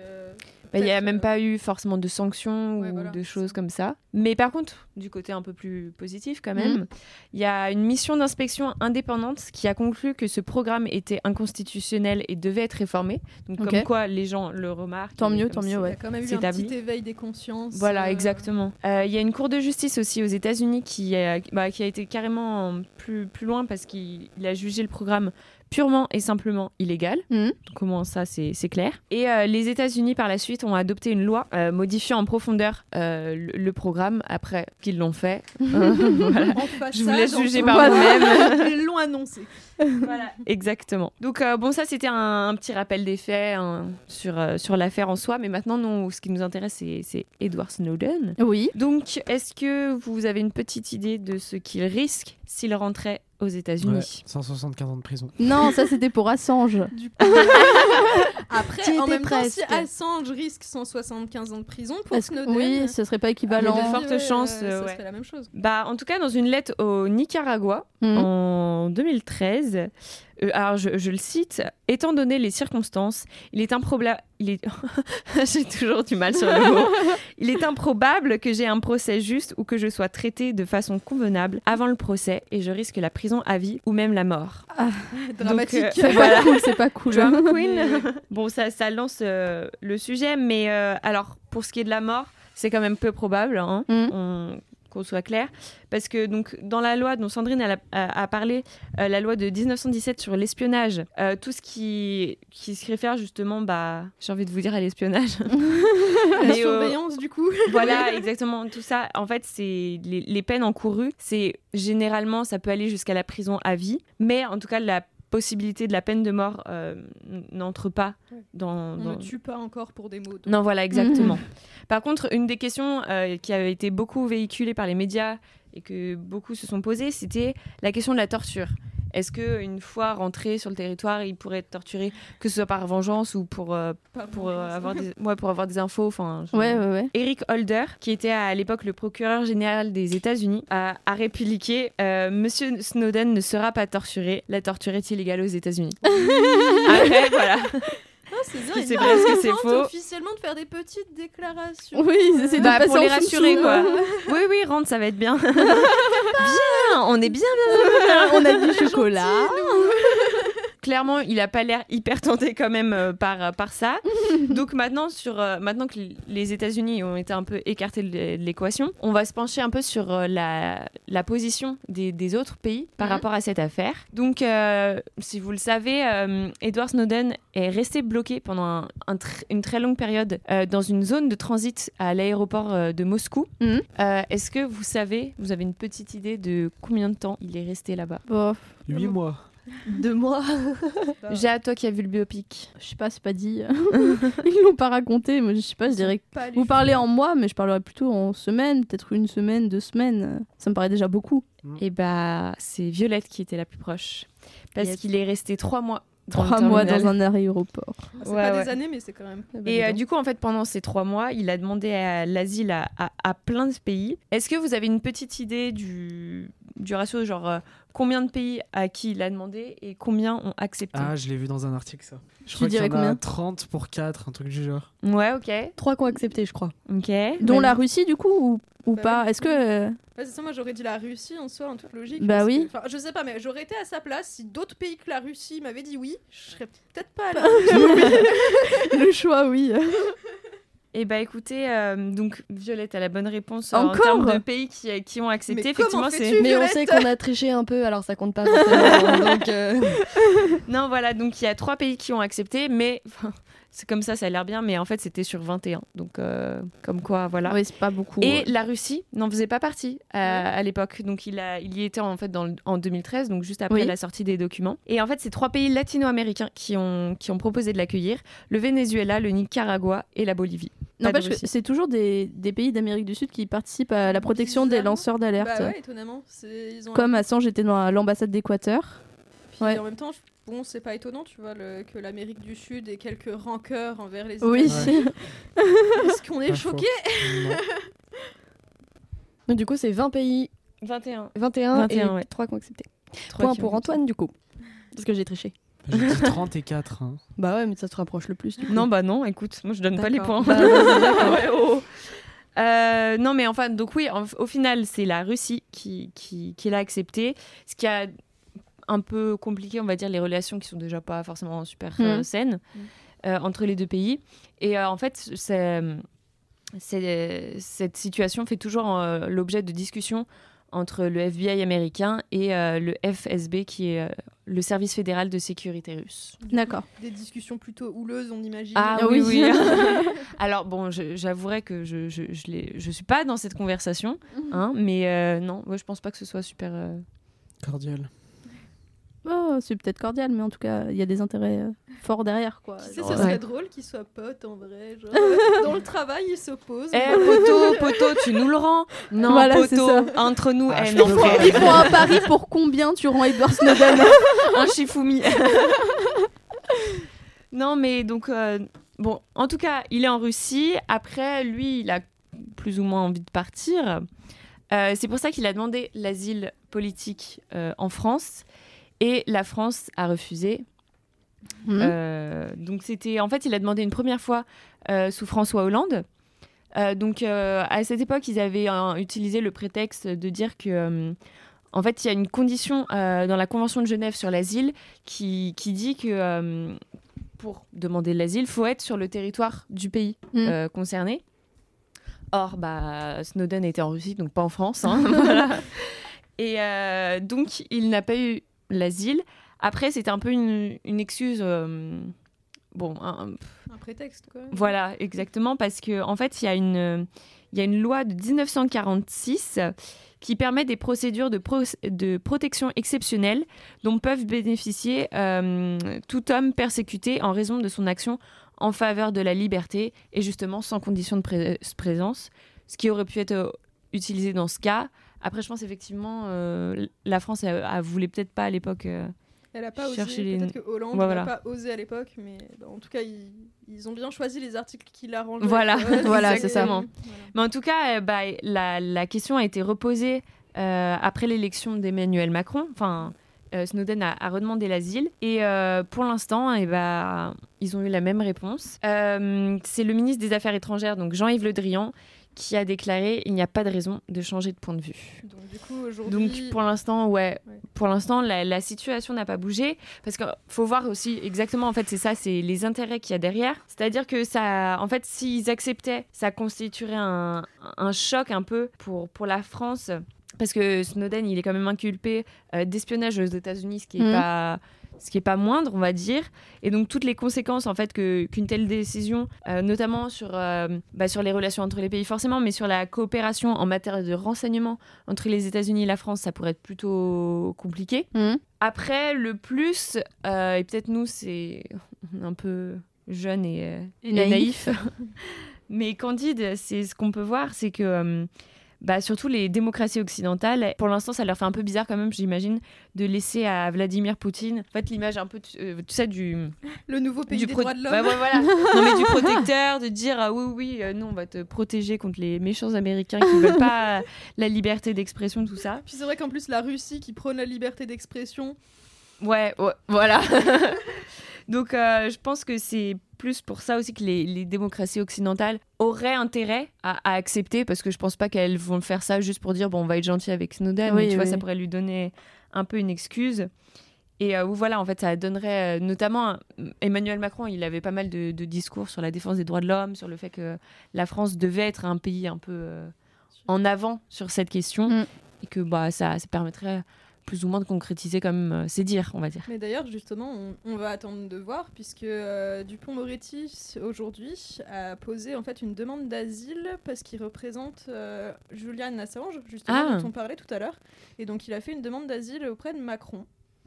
Bah, il n'y a même euh, pas eu forcément de sanctions Ouais, ou voilà, de choses comme ça. Mais par contre, du côté un peu plus positif quand Mhm. même, il y a une mission d'inspection indépendante qui a conclu que ce programme était inconstitutionnel et devait être réformé. Donc comme quoi les gens le remarquent. Tant mieux, tant mieux, Il y ouais. a quand même eu un petit éveil des consciences. Voilà, euh, exactement. Euh, Il y a une cour de justice aussi aux États-Unis qui, a- bah, qui a été carrément plus, plus loin parce qu'il il a jugé le programme purement et simplement illégal. Donc au moins ça, c'est clair. Et euh, les États-Unis, par la suite, ont adopté une loi euh, modifiant en profondeur euh, le, le programme après qu'ils l'ont fait. Voilà. En façade, Je vous laisse juger par vous-même. Ils l'ont annoncé. Voilà, exactement. Donc euh, bon, ça c'était un, un petit rappel des faits hein, sur, euh, sur l'affaire en soi, mais maintenant, nous, ce qui nous intéresse, c'est Edward Snowden. Oui. Donc, est-ce que vous avez une petite idée de ce qu'il risque s'il rentrait aux Ouais, États-Unis 175 ans de prison. Non, ça c'était pour Assange. Après, T'y en étais même temps, si. Assange risque 175 ans de prison pour Est-ce que- Snowden. Oui, ce serait pas Il y équivalent. a de fortes chances, euh, euh, ça ouais. serait la même chose. Bah, en tout cas, dans une lettre au Nicaragua Mhm. en 2013, euh, alors je, je le cite, étant donné les circonstances, il est improbable. Il est... j'ai toujours du mal sur le mot. Il est improbable que j'ai un procès juste ou que je sois traité de façon convenable avant le procès et je risque la prison à vie ou même la mort. Dramatique. euh, C'est pas cool, c'est pas cool. Drama Queen. bon, ça, ça lance euh, le sujet, mais euh, alors pour ce qui est de la mort, c'est quand même peu probable, hein, Mm. on- qu'on soit clair, parce que donc dans la loi dont Sandrine a, a- a parlé, euh, la loi de 1917 sur l'espionnage, euh, tout ce qui qui se réfère justement, bah, j'ai envie de vous dire à l'espionnage. La Mais, euh, surveillance, du coup. voilà, exactement. Tout ça, en fait, c'est les, les peines encourues. C'est généralement, ça peut aller jusqu'à la prison à vie, mais en tout cas, la possibilité de la peine de mort euh, n'entre pas dans. On dans- ne tue pas encore pour des mots. donc. Non, voilà, exactement. Par contre, une des questions euh, qui avait été beaucoup véhiculée par les médias et que beaucoup se sont posées, c'était la question de la torture. Est-ce que une fois rentré sur le territoire, il pourrait être torturé, que ce soit par vengeance ou pour euh, pour euh, avoir des ouais, pour avoir des infos, enfin. je- Ouais, ouais, ouais. Eric Holder, qui était à l'époque le procureur général des États-Unis, a, a répliqué euh, Monsieur Snowden ne sera pas torturé. La torture est illégale aux États-Unis. Après, voilà. C'est il c'est vrai, est-ce que c'est faux officiellement de faire des petites déclarations. Oui, c'est de Bah, passer pour les rassurer, quoi. Oui, oui, rentre, ça va être bien. bien, on est bien, bien, bien. On a du chocolat. Clairement, il a pas l'air hyper tenté quand même euh, par, par ça. Donc maintenant, sur, euh, maintenant que les États-Unis ont été un peu écartés de l'é- de l'équation, on va se pencher un peu sur euh, la, la position des, des autres pays par Mhm. rapport à cette affaire. Donc, euh, si vous le savez, euh, Edward Snowden est resté bloqué pendant un- un tr- une très longue période euh, dans une zone de transit à l'aéroport euh, de Moscou. Mhm. Euh, Est-ce que vous savez, vous avez une petite idée de combien de temps il est resté là-bas? Bon, 8 mois. Deux mois. Bah, J'ai à toi qui a vu le biopic. je sais pas, c'est pas dit. Ils l'ont pas raconté. Moi, je sais pas, je dirais. que- Vous parlez en mois, mais je parlerais plutôt en semaines, peut-être une semaine, deux semaines. Ça me paraît déjà beaucoup. Et bah, c'est Violette qui était la plus proche. Parce qu'il est resté trois mois. Trois mois dans un aéroport. C'est Ouais, pas ouais. des années, mais c'est quand même. Et euh, du coup, en fait, pendant ces trois mois, il a demandé à- l'asile à, à- à plein de pays. Est-ce que vous avez une petite idée du, du ratio, genre euh, combien de pays à qui il a demandé et combien ont accepté Ah, je l'ai vu dans un article, ça. Je Tu crois qu'il y dirais en a combien 30 pour 4, un truc du genre. Ouais, ok. Trois qui ont accepté, je crois. Ok. Dont Vas-y. la Russie, du coup, ou, ou Bah pas Est-ce que. euh, c'est ça, moi j'aurais dit la Russie en soi, en toute logique. Bah oui. que- je sais pas, mais j'aurais été à sa place. Si d'autres pays que la Russie m'avaient dit oui, je serais peut-être pas allée. Le choix, oui. Et bah écoutez, euh, donc Violette a la bonne réponse euh, en Encore termes de pays qui, qui ont accepté. Mais Effectivement, c'est. Mais on sait qu'on a triché un peu, alors ça compte pas donc, euh, Non, voilà, donc il y a trois pays qui ont accepté, mais c'est comme ça, ça a l'air bien, mais en fait c'était sur 21. Donc euh, comme quoi, voilà. Oui, c'est pas beaucoup. Et ouais. la Russie n'en faisait pas partie euh, à l'époque. Donc il, a, il y était en fait dans le- en 2013, donc juste après Oui. la sortie des documents. Et en fait, c'est trois pays latino-américains qui ont, qui ont proposé de l'accueillir le Venezuela, le Nicaragua et la Bolivie. N'empêche que c'est toujours des, des pays d'Amérique du Sud qui participent à la protection des lanceurs d'alerte. Bah ouais, étonnamment. C'est- Ils ont Comme Assange était dans l'ambassade d'Équateur. Ouais. en même temps, bon, c'est pas étonnant, tu vois, le- que l'Amérique du Sud ait quelques rancœurs envers les Oui. États-Unis. Est-ce qu'on est Pas faux. choqué donc, du coup, c'est 20 pays, 21. 21, 21, et ouais. 3 qui ont accepté. Trois Point qui pour Antoine, du coup. Parce que j'ai triché. J'ai dit 30 et 4. hein. Bah ouais, mais ça se rapproche le plus. Du coup. Non, bah non, écoute, moi je donne pas les points. Bah, vas-y, d'accord. Ouais, oh. Euh, non, mais enfin, donc oui, en- au final, c'est la Russie qui, qui, qui l'a accepté. Ce qui a un peu compliqué, on va dire, les relations qui sont déjà pas forcément super euh, Mhm. saines euh, entre les deux pays. Et euh, en fait, c'est, cette situation fait toujours euh, l'objet de discussions entre le FBI américain et euh, le FSB, qui est euh, le service fédéral de sécurité russe. D'accord. Des discussions plutôt houleuses, on imagine. Ah Ah oui, oui. oui. Alors bon, j'avouerais que je je, je, suis pas dans cette conversation, hein, mais euh, non, ouais, je pense pas que ce soit super. euh, Cordial. Oh, c'est peut-être cordial, mais en tout cas, il y a des intérêts euh, forts derrière. Quoi. Sait, Genre, ce serait drôle qu'ils soient potes en vrai. Genre, dans le travail, ils s'opposent. Eh poteau, poteau, tu nous le rends? Non, Voilà, poteau, entre nous, Ah, eh, je non. Ils font un pari pour combien tu rends Edward Snowden? Un Shifumi. non, mais donc euh, bon, en tout cas, il est en Russie. Après, lui, il a plus ou moins envie de partir. Euh, c'est pour ça qu'il a demandé l'asile politique euh, en France et la France a refusé. Mhm. Euh, donc c'était en fait il a demandé une première fois euh, sous François Hollande. Euh, donc à cette époque ils avaient euh, utilisé le prétexte de dire que en fait il y a une condition dans la Convention de Genève sur l'asile qui, qui dit que pour demander l'asile faut être sur le territoire du pays euh, concerné. Or bah Snowden était en Russie donc pas en France. hein, voilà. Et euh, donc il n'a pas eu l'asile. Après, c'était un peu une, une excuse. euh, bon, un- Un prétexte, quoi. voilà, exactement, parce que en fait, il y a une, y a une loi de 1946 qui permet des procédures de, pro- de protection exceptionnelle dont peuvent bénéficier euh, tout homme persécuté en raison de son action en faveur de la liberté et justement sans condition de pré- présence, ce qui aurait pu être euh, utilisé dans ce cas. Après, je pense effectivement, euh, la France a, a voulait peut-être pas à l'époque. euh, Elle a pas osé. Les- Peut-être que Hollande n'a voilà. pas osé à l'époque, mais bah, en tout cas, ils, ils ont bien choisi les articles qui l'arrangent. Voilà, voilà, c'est ça. Mais en tout cas, euh, bah, la, la question a été reposée euh, après l'élection d'Emmanuel Macron. Enfin, euh, Snowden a, a redemandé l'asile. Et euh, pour l'instant, eh bah, ils ont eu la même réponse. Euh, C'est le ministre des Affaires étrangères, donc Jean-Yves Le Drian, qui a déclaré il n'y a pas de raison de changer de point de vue. Donc du coup, aujourd'hui... Donc pour l'instant, ouais, Ouais. pour l'instant la, la situation n'a pas bougé parce qu'il faut voir aussi exactement en fait c'est ça, c'est les intérêts qu'il y a derrière. C'est-à-dire que ça, en fait, s'ils acceptaient, ça constituerait un, un choc un peu pour pour la France. Parce que Snowden, il est quand même inculpé euh, d'espionnage aux États-Unis, ce qui est Mhm. pas ce qui est pas moindre, on va dire. Et donc toutes les conséquences en fait que qu'une telle décision, euh, notamment sur euh, bah, sur les relations entre les pays forcément, mais sur la coopération en matière de renseignement entre les États-Unis et la France, ça pourrait être plutôt compliqué. Mhm. Après, le plus, euh, et peut-être nous, c'est un peu jeunes et, Et et naïf. Mais Candide, c'est ce qu'on peut voir, c'est que bah, surtout les démocraties occidentales, pour l'instant, ça leur fait un peu bizarre quand même, j'imagine, de laisser à Vladimir Poutine, en fait, l'image un peu, tu, euh, tu sais, du, Le nouveau pays du des droits de l'homme. Voilà. non, mais du protecteur, de dire ah, oui, oui, euh, nous, on va te protéger contre les méchants Américains qui veulent pas la liberté d'expression, tout ça. Puis c'est vrai qu'en plus, la Russie qui prône la liberté d'expression, Ouais, ouais, voilà. Donc, euh, je pense que c'est plus pour ça aussi que les, les démocraties occidentales auraient intérêt à, à accepter, parce que je pense pas qu'elles vont faire ça juste pour dire bon, on va être gentil avec Snowden, Oui, mais tu vois, ça pourrait lui donner un peu une excuse. Et euh, voilà, en fait, ça donnerait euh, notamment un- Emmanuel Macron, il avait pas mal de, de discours sur la défense des droits de l'homme, sur le fait que la France devait être un pays un peu euh, en avant sur cette question Mm. et que bah, ça, ça permettrait plus ou moins de concrétiser même euh, ses dires, on va dire. Mais d'ailleurs, justement, on, on va attendre de voir, puisque euh, Dupont-Moretti, aujourd'hui, a posé en fait une demande d'asile parce qu'il représente euh, Julian Assange, justement, Ah. dont on parlait tout à l'heure. Et donc, il a fait une demande d'asile auprès de Macron.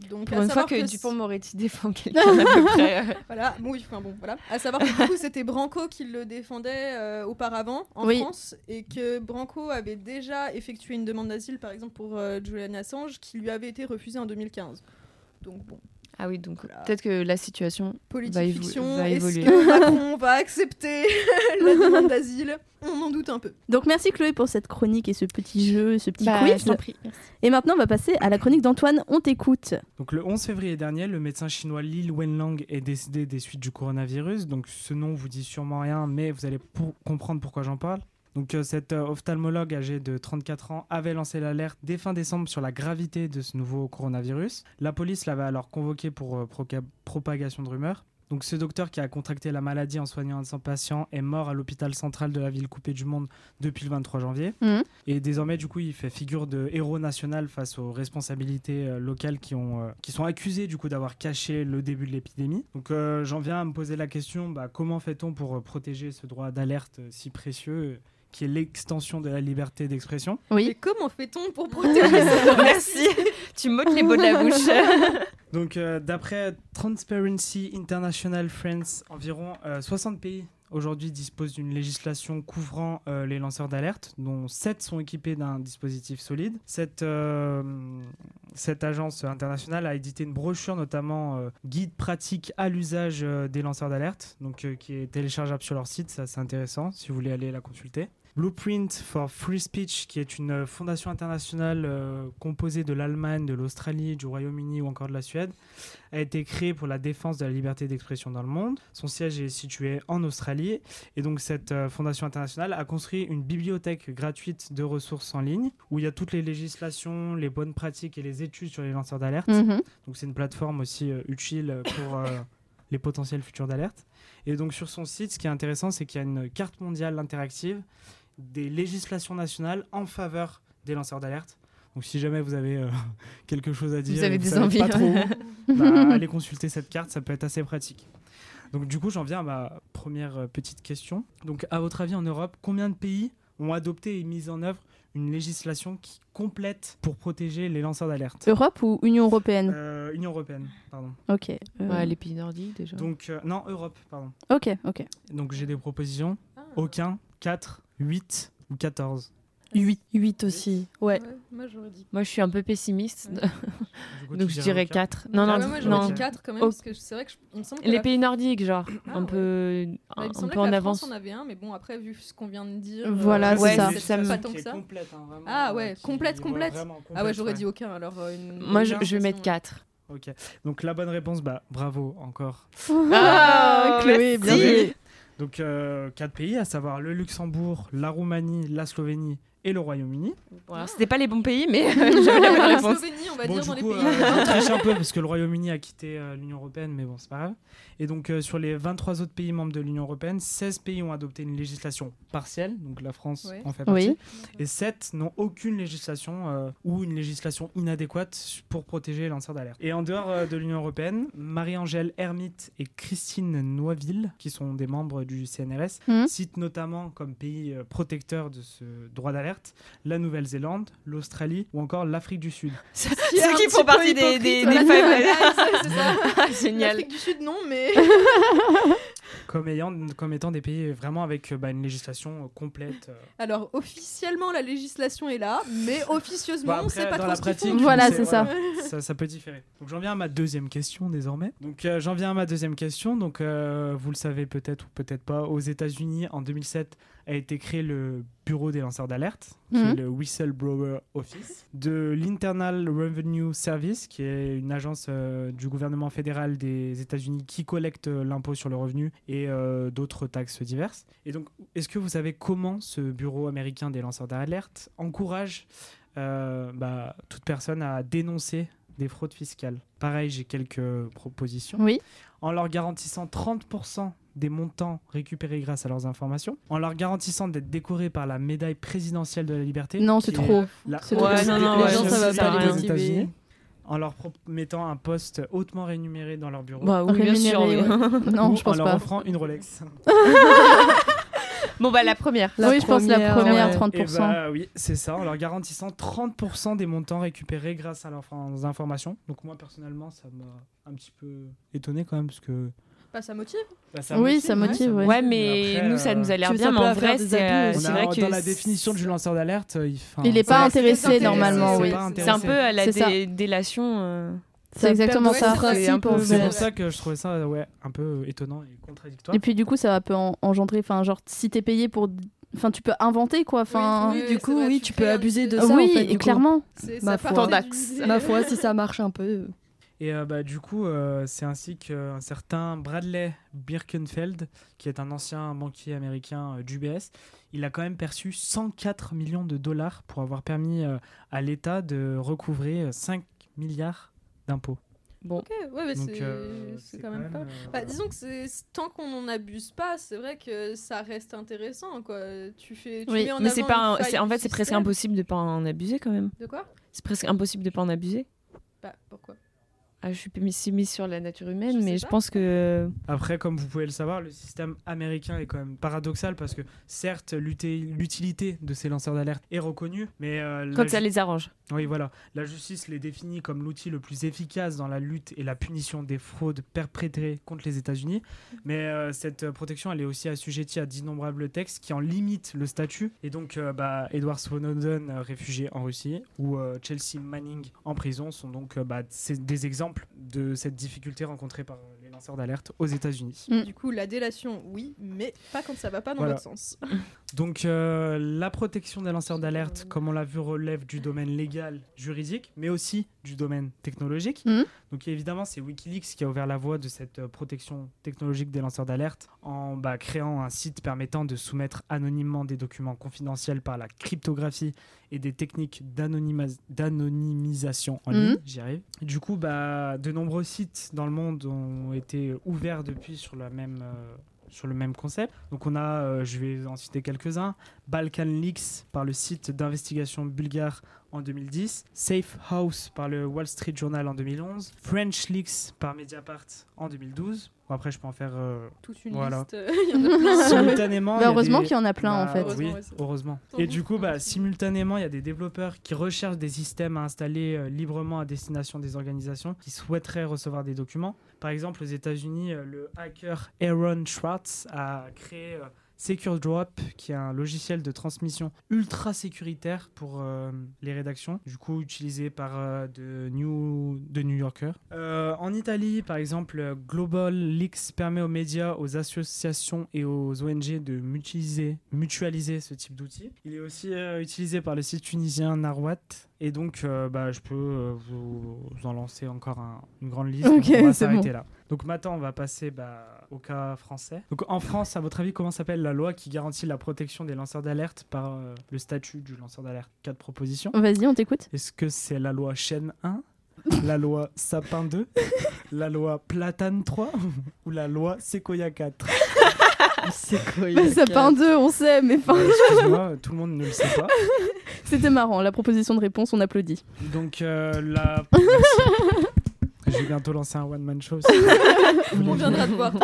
Donc, Pour une fois savoir que, Dupont-Moretti défend quelqu'un à peu près. euh, Voilà, bon, oui, enfin bon, voilà. À savoir que du coup, c'était Branco qui le défendait euh, auparavant en Oui. France et que Branco avait déjà effectué une demande d'asile, par exemple, pour euh, Julian Assange, qui lui avait été refusée en 2015. Donc bon, Ah oui, donc Voilà. peut-être que la situation politique Va évo- fiction, va est-ce évoluer. que Macron va accepter la demande d'asile? On en doute un peu. Donc merci Chloé pour cette chronique et ce petit jeu, ce petit Bah, quiz. je t'en prie, merci. Et maintenant, on va passer à la chronique d'Antoine. On t'écoute. Donc le 11 février dernier, le médecin chinois Li Wenlang est décédé des suites du coronavirus. Donc ce nom vous dit sûrement rien, mais vous allez pour- comprendre pourquoi j'en parle. Donc euh, cet euh, ophtalmologue âgé de 34 ans avait lancé l'alerte dès fin décembre sur la gravité de ce nouveau coronavirus. La police l'avait alors convoqué pour euh, propagation de rumeurs. Donc ce docteur qui a contracté la maladie en soignant un de est mort à l'hôpital central de la ville coupée du monde depuis le 23 janvier. Mhm. Et désormais, du coup, il fait figure de héros national face aux responsabilités euh, locales qui, ont, euh, qui sont accusées du coup d'avoir caché le début de l'épidémie. Donc euh, j'en viens à me poser la question, bah, comment fait-on pour protéger ce droit d'alerte si précieux? Qui est l'extension de la liberté d'expression Mais Oui. comment fait-on pour protéger ça Merci. tu m'ôtes les mots de la bouche. Donc, euh, d'après Transparency International Friends, environ euh, 60 pays aujourd'hui disposent d'une législation couvrant euh, les lanceurs d'alerte, dont 7 sont équipés d'un dispositif solide. Cette, euh, cette agence internationale a édité une brochure, notamment euh, guide pratique à l'usage euh, des lanceurs d'alerte, donc euh, qui est téléchargeable sur leur site. Ça, c'est intéressant si vous voulez aller la consulter. Blueprint for Free Speech, qui est une euh, fondation internationale euh, composée de l'Allemagne, de l'Australie, du Royaume-Uni ou encore de la Suède, a été créée pour la défense de la liberté d'expression dans le monde. Son siège est situé en Australie et donc cette euh, fondation internationale a construit une bibliothèque gratuite de ressources en ligne où il y a toutes les législations, les bonnes pratiques et les études sur les lanceurs d'alerte. Mhm. Donc c'est une plateforme aussi euh, utile pour les potentiels futurs d'alerte. Et donc sur son site, ce qui est intéressant, c'est qu'il y a une carte mondiale interactive des législations nationales en faveur des lanceurs d'alerte. Donc si jamais vous avez euh, quelque chose à dire, Vous avez des envies. pas trop où, bah, allez consulter cette carte, ça peut être assez pratique. Donc du coup, j'en viens à ma première euh, petite question. Donc à votre avis, en Europe, combien de pays ont adopté et mis en œuvre une législation qui complète pour protéger les lanceurs d'alerte? Europe ou Union Européenne? Euh, Union européenne, pardon. Ok. euh, Ouais, les pays nordiques déjà. Donc, euh, non, Europe, pardon. Ok, ok. Donc, j'ai des propositions. Ah. Aucun, 4, 8 ou 14. 8. 8 aussi. Ouais. Moi j'aurais dit. Moi, je suis un peu pessimiste, Ouais. Coup, donc je dirais dirais aucun 4. Non, non, Ah ouais, moi non. dit 4 quand même, Oh. parce que c'est vrai que je- il me semble que Les la- pays nordiques, genre, Ah, un ouais. peu, Bah, un, peu que en la avance. France en avait un, mais bon, après, vu ce qu'on vient de dire. euh, Voilà, c'est ouais, ça. c'est Ça me- pas tant que ça. complète, hein, vraiment, Ah ouais, qui- complète, ouais, complète. vraiment Ah ouais, complète, j'aurais ouais. dit aucun alors. euh, une- Moi, je, une je vais mettre façon, 4. Ok. Donc, la bonne réponse, bah, bravo encore. Ah, Chloé, bien joué. Donc, euh, quatre pays, à savoir le Luxembourg, la Roumanie, la Slovénie et le Royaume-Uni. Bon, alors, c'était pas les bons pays, mais j'avais la bonne La réponse. Slovénie, on va Bon, dire du dans les coup, pays. euh, un peu parce que le Royaume-Uni a quitté euh, l'Union Européenne, mais bon, c'est pas grave. Et donc, euh, sur les 23 autres pays membres de l'Union Européenne, 16 pays ont adopté une législation partielle, donc la France Ouais. en fait partie, Oui. et 7 n'ont aucune législation euh, ou une législation inadéquate pour protéger les lanceurs d'alerte. Et en dehors euh, de l'Union Européenne, Marie-Angèle Hermite et Christine Noiville, qui sont des membres du CNRS, Mhm. citent notamment comme pays euh, protecteurs de ce droit d'alerte la Nouvelle-Zélande, l'Australie ou encore l'Afrique du Sud. Ceux qui font partie des, des, des ça. Génial. L'Afrique du Sud, non, mais. comme, ayant, comme étant des pays vraiment avec euh, bah, une législation euh, complète. euh. Alors, officiellement, la législation est là, mais officieusement, on après, sait pas dans trop la ce qu'ils pratique, font. Voilà, c'est- ça. ça. Ça peut différer. Donc j'en viens à ma deuxième question désormais. Donc euh, j'en viens à ma deuxième question. Donc euh, vous le savez peut-être ou peut-être pas, aux États-Unis en 2007 a été créé le Bureau des lanceurs d'alerte, qui Mhm. est le Whistleblower Office, de l'Internal Revenue Service, qui est une agence euh, du gouvernement fédéral des États-Unis qui collecte euh, l'impôt sur le revenu et euh, d'autres taxes diverses. Et donc, est-ce que vous savez comment ce Bureau américain des lanceurs d'alerte encourage euh, bah, toute personne à dénoncer des fraudes fiscales? Pareil, j'ai quelques propositions. Oui. En leur garantissant 30% des montants récupérés grâce à leurs informations, en leur garantissant d'être décorés par la médaille présidentielle de la liberté. Non, c'est trop. la C'est trop. Ouais, non, non, ouais, gens, ça va pas les aux motiver. États-Unis, en leur promettant un poste hautement rémunéré dans leur bureau. Bah oui, bien sûr. Non, ou je pense en leur pas. offrant une Rolex. bon, bah la première. La oui, je pense la première, première, ouais. 30%. Et bah oui, c'est ça, en leur garantissant 30% des montants récupérés grâce à leurs informations. Donc moi personnellement, ça m'a un petit peu étonné quand même parce que Bah, ça motive. bah, ça Oui, motive, ça motive, ouais. Ouais, mais après, nous, ça euh, nous a l'air bien, mais en vrai, c'est euh, vrai que dans la définition du lanceur d'alerte, il, enfin, Il est pas intéressé normalement, oui. c'est- un peu à la délation. euh. C'est exactement ça. c'est pour ça que je trouvais ça ouais, un peu étonnant et contradictoire. Et puis du coup, ça peut en- engendrer, enfin, genre, si t'es payé pour, enfin, tu peux inventer quoi, enfin. Oui, du coup, vrai, oui, tu tu peux abuser de ça. oui, en fait, et clairement. C'est Ma foi. Ma foi, si ça marche un peu. Et euh, bah, du coup, euh, c'est ainsi qu'un certain Bradley Birkenfeld, qui est un ancien banquier américain euh, d'UBS, il a quand même perçu 104 millions de dollars pour avoir permis euh, à l'État de recouvrer euh, 5 milliards d'impôts. Ok, ouais, mais c'est euh, quand même pas. euh, Bah, disons que tant qu'on n'en abuse pas, c'est vrai que ça reste intéressant quoi. Tu fais tu Oui, mets en Mais c'est pas, un- en fait, c'est presque impossible de pas en abuser quand même. De quoi? C'est presque impossible de pas en abuser. Bah pourquoi? Ah, je suis mis, si mise sur la nature humaine, Je mais je pas. pense que Après, comme vous pouvez le savoir, le système américain est quand même paradoxal parce que certes, l'utilité de ces lanceurs d'alerte est reconnue, mais euh, la quand ça les arrange. Oui, voilà. La justice les définit comme l'outil le plus efficace dans la lutte et la punition des fraudes perpétrées contre les États-Unis. Mais euh, cette protection, elle est aussi assujettie à d'innombrables textes qui en limitent le statut. Et donc, euh, bah, Edward Snowden, euh, réfugié en Russie, ou euh, Chelsea Manning en prison sont donc euh, bah, des exemples de cette difficulté rencontrée par lanceurs d'alerte aux États-Unis. Mm. Du coup, la délation, oui, mais pas quand ça va pas dans Voilà. l'autre sens. Donc euh, la protection des lanceurs d'alerte, comme on l'a vu, relève du domaine légal, juridique, mais aussi du domaine technologique. Mhm. Donc évidemment, c'est Wikileaks qui a ouvert la voie de cette euh, protection technologique des lanceurs d'alerte en bah, créant un site permettant de soumettre anonymement des documents confidentiels par la cryptographie et des techniques d'anonymisation en ligne. J'y arrive. Du coup, bah, de nombreux sites dans le monde ont été ouverts depuis sur la même euh, sur le même concept. Donc on a, euh, je vais en citer quelques-uns, Balkan Leaks par le site d'investigation bulgare en 2010, Safe House par le Wall Street Journal en 2011, French Leaks par Mediapart en 2012. Bon, après je peux en faire euh, Toute une Voilà. liste, il y en a plein. simultanément. Bah, heureusement des- qu'il y en a plein en bah, fait. Heureusement, Oui, ouais, heureusement. Et du coup, bah, simultanément, il y a des développeurs qui recherchent des systèmes à installer euh, librement à destination des organisations qui souhaiteraient recevoir des documents. Par exemple, aux États-Unis, euh, le hacker Aaron Schwartz a créé euh, Secure Drop, qui est un logiciel de transmission ultra sécuritaire pour euh, les rédactions, du coup utilisé par euh, de, New, de New Yorker. Euh, en Italie, par exemple, Global Leaks permet aux médias, aux associations et aux ONG de mutualiser, mutualiser ce type d'outil. Il est aussi utilisé par le site tunisien Narwat. Et donc, bah, je peux vous, vous en lancer encore un- une grande liste. Ok, donc on va s'arrêter bon. là. Donc maintenant, on va passer bah, au cas français. Donc en France, à votre avis, comment s'appelle la loi qui garantit la protection des lanceurs d'alerte par euh, le statut du lanceur d'alerte? Quatre propositions. Vas-y, on t'écoute. Est-ce que c'est la loi Chêne 1 la loi Sapin 2, la loi Platane 3 ou la loi Sequoia 4 C'est quoi Mais ça peint deux, on sait, mais enfin, Euh, Excuse-moi, tout le monde ne le sait pas. c'était marrant. La proposition de réponse, on applaudit. Donc euh, la... Merci. Je vais bientôt lancer un one-man show. On viendra te voir.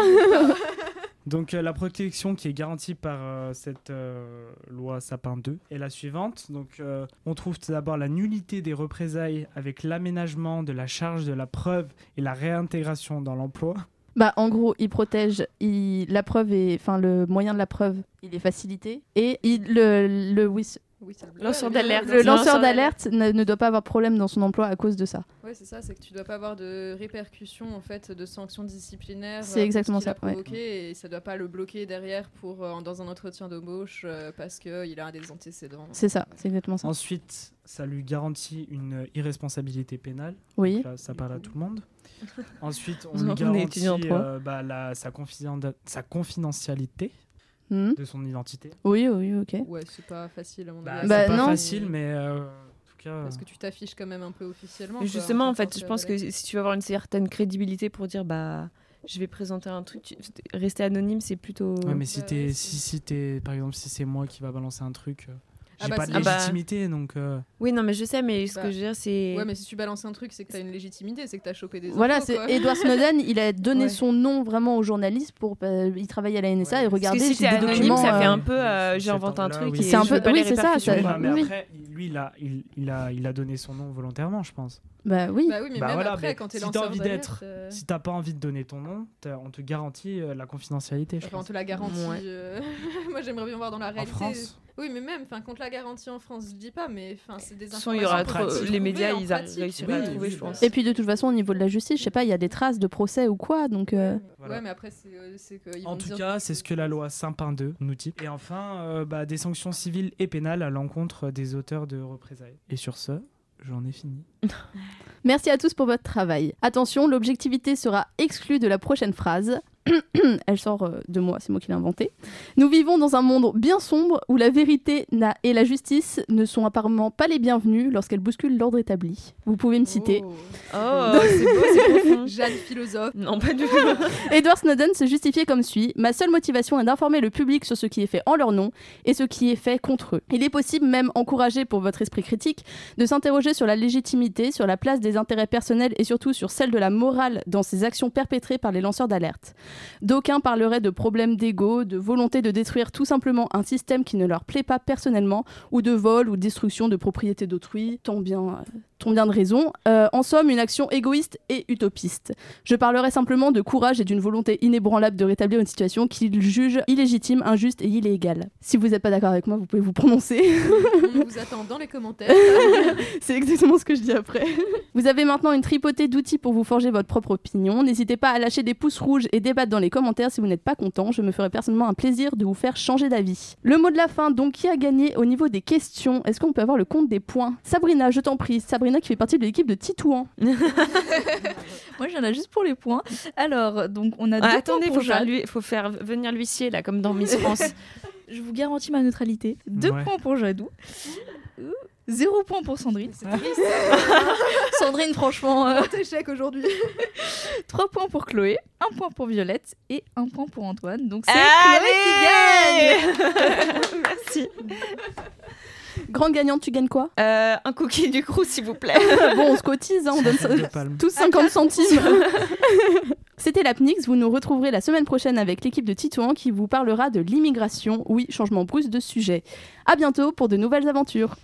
Donc euh, la protection qui est garantie par euh, cette euh, loi Sapin 2 est la suivante. Donc euh, on trouve tout d'abord la nullité des représailles avec l'aménagement de la charge de la preuve et la réintégration dans l'emploi. Bah, en gros, il protège, il... la preuve est, enfin, le moyen de la preuve, il est facilité, et il... le, le, Oui, ça le- Lanceur d'alerte. le Le lanceur lanceur d'alerte ne, ne doit pas avoir de problème dans son emploi à cause de ça. Ouais, c'est ça, c'est que tu dois pas avoir de répercussions en fait de sanctions disciplinaires. C'est euh, exactement ce qu'il ça, a ouais. provoqué et ça doit pas le bloquer derrière pour euh, dans un entretien d'embauche euh, parce que il a des antécédents. C'est ça, c'est exactement ça. Ensuite, ça lui garantit une irresponsabilité pénale. Oui. Là, ça parle à tout le monde. Ensuite, on lui garantit euh, bah, la- sa, confiden- sa confidentialité Hmm. de son identité. Oui, oui, ok. Ouais, c'est pas facile à mon Bah, c'est Bah, pas non. facile, mais euh, cas. Parce que tu t'affiches quand même un peu officiellement. Mais quoi, justement, en fait, je pense que si tu veux avoir une certaine crédibilité pour dire bah je vais présenter un truc, tu- rester anonyme, c'est plutôt. Ouais, mais si Ouais, t'es, ouais, si, c'est- si t'es, par exemple, si c'est moi qui va balancer un truc, euh, Ah j'ai bah, pas de Ah bah. légitimité, donc. euh, Oui, non, mais je sais, mais ce Bah, que je veux dire, c'est. Ouais, mais si tu balances un truc, c'est que t'as une légitimité, c'est que t'as chopé des Voilà, c'est. Edward Snowden, il a donné Ouais. son nom vraiment aux journalistes pour. euh, il travaillait à la NSA Ouais. et que si j'ai des anonyme, documents. ça fait euh, un peu euh, j'ai inventé un truc. oui. C'est un peu- oui, c'est ça, ça- mais oui. après, lui, il a, il, il a, il a donné son nom volontairement, je pense. Bah oui. Bah oui, mais Bah même voilà, après, mais quand t'es si t'as lanceur envie d'être- euh, Si t'as pas envie de donner ton nom, on te garantit euh, la confidentialité, je enfin, on te la garantit. Ouais. euh, Moi, j'aimerais bien voir dans la En réalité. France Oui, mais même, enfin, contre la garantie en France, je dis pas, mais enfin, c'est des De toute façon, il y aura informations trop- les médias, en ils réussiraient à trouver, oui, je pense. Et puis de toute façon, au niveau de la justice, je sais pas, il y a des traces de procès ou quoi, donc. euh, Ouais, Voilà. Ouais, mais après, c'est vont En tout dire cas, c'est ce que la loi Saint-Pin 2 nous dit. Et enfin, euh, bah, des sanctions civiles et pénales à l'encontre des auteurs de représailles. Et sur ce, j'en ai fini. Merci à tous pour votre travail. Attention, l'objectivité sera exclue de la prochaine phrase. Elle sort euh, de moi, c'est moi qui l'ai inventée. Nous vivons dans un monde bien sombre où la vérité n'a- et la justice ne sont apparemment pas les bienvenues lorsqu'elles bousculent l'ordre établi. Vous pouvez me citer. Oh. Oh, c'est beau, c'est profond. Jeanne philosophe. Non, pas du tout. Edward Snowden se justifiait comme suit Ma seule motivation est d'informer le public sur ce qui est fait en leur nom et ce qui est fait contre eux. Il est possible, même encouragé pour votre esprit critique, de s'interroger sur la légitimité, sur la place des intérêts personnels et surtout sur celle de la morale dans ces actions perpétrées par les lanceurs d'alerte. D'aucuns parleraient de problèmes d'ego, de volonté de détruire tout simplement un système qui ne leur plaît pas personnellement, ou de vol ou destruction de propriété d'autrui, tant bien, euh, tant bien de raison. Euh, en somme, une action égoïste et utopiste. Je parlerai simplement de courage et d'une volonté inébranlable de rétablir une situation qu'ils jugent illégitime, injuste et illégale. Si vous n'êtes pas d'accord avec moi, vous pouvez vous prononcer. On vous attend dans les commentaires. C'est exactement ce que je dis après. Vous avez maintenant une tripotée d'outils pour vous forger votre propre opinion. N'hésitez pas à lâcher des pouces rouges et débattre dans les commentaires si vous n'êtes pas content. Je me ferai personnellement un plaisir de vous faire changer d'avis. Le mot de la fin, donc, qui a gagné au niveau des questions? Est-ce qu'on peut avoir le compte des points? Sabrina, je t'en prie. Sabrina qui fait partie de l'équipe de Titouan. Moi, j'en ai juste pour les points. Alors, donc, on a Ah, deux attendez, points faut pour faire, lui, faut faire venir l'huissier là, comme dans Miss France. Je vous garantis ma neutralité. Deux Ouais. points pour Jadou. Zéro point pour Sandrine. C'est triste. Sandrine, franchement, euh, échec aujourd'hui. trois points pour Chloé, un point pour Violette et un point pour Antoine. Donc, c'est Allez Chloé qui gagne Merci. Grande gagnante, tu gagnes quoi? Euh, un cookie du crew, s'il vous plaît. Bon, on se cotise, hein, on donne tous 50 centimes. C'était l'Apnix, vous nous retrouverez la semaine prochaine avec l'équipe de Titouan qui vous parlera de l'immigration. Oui, changement brusque de sujet. À bientôt pour de nouvelles aventures.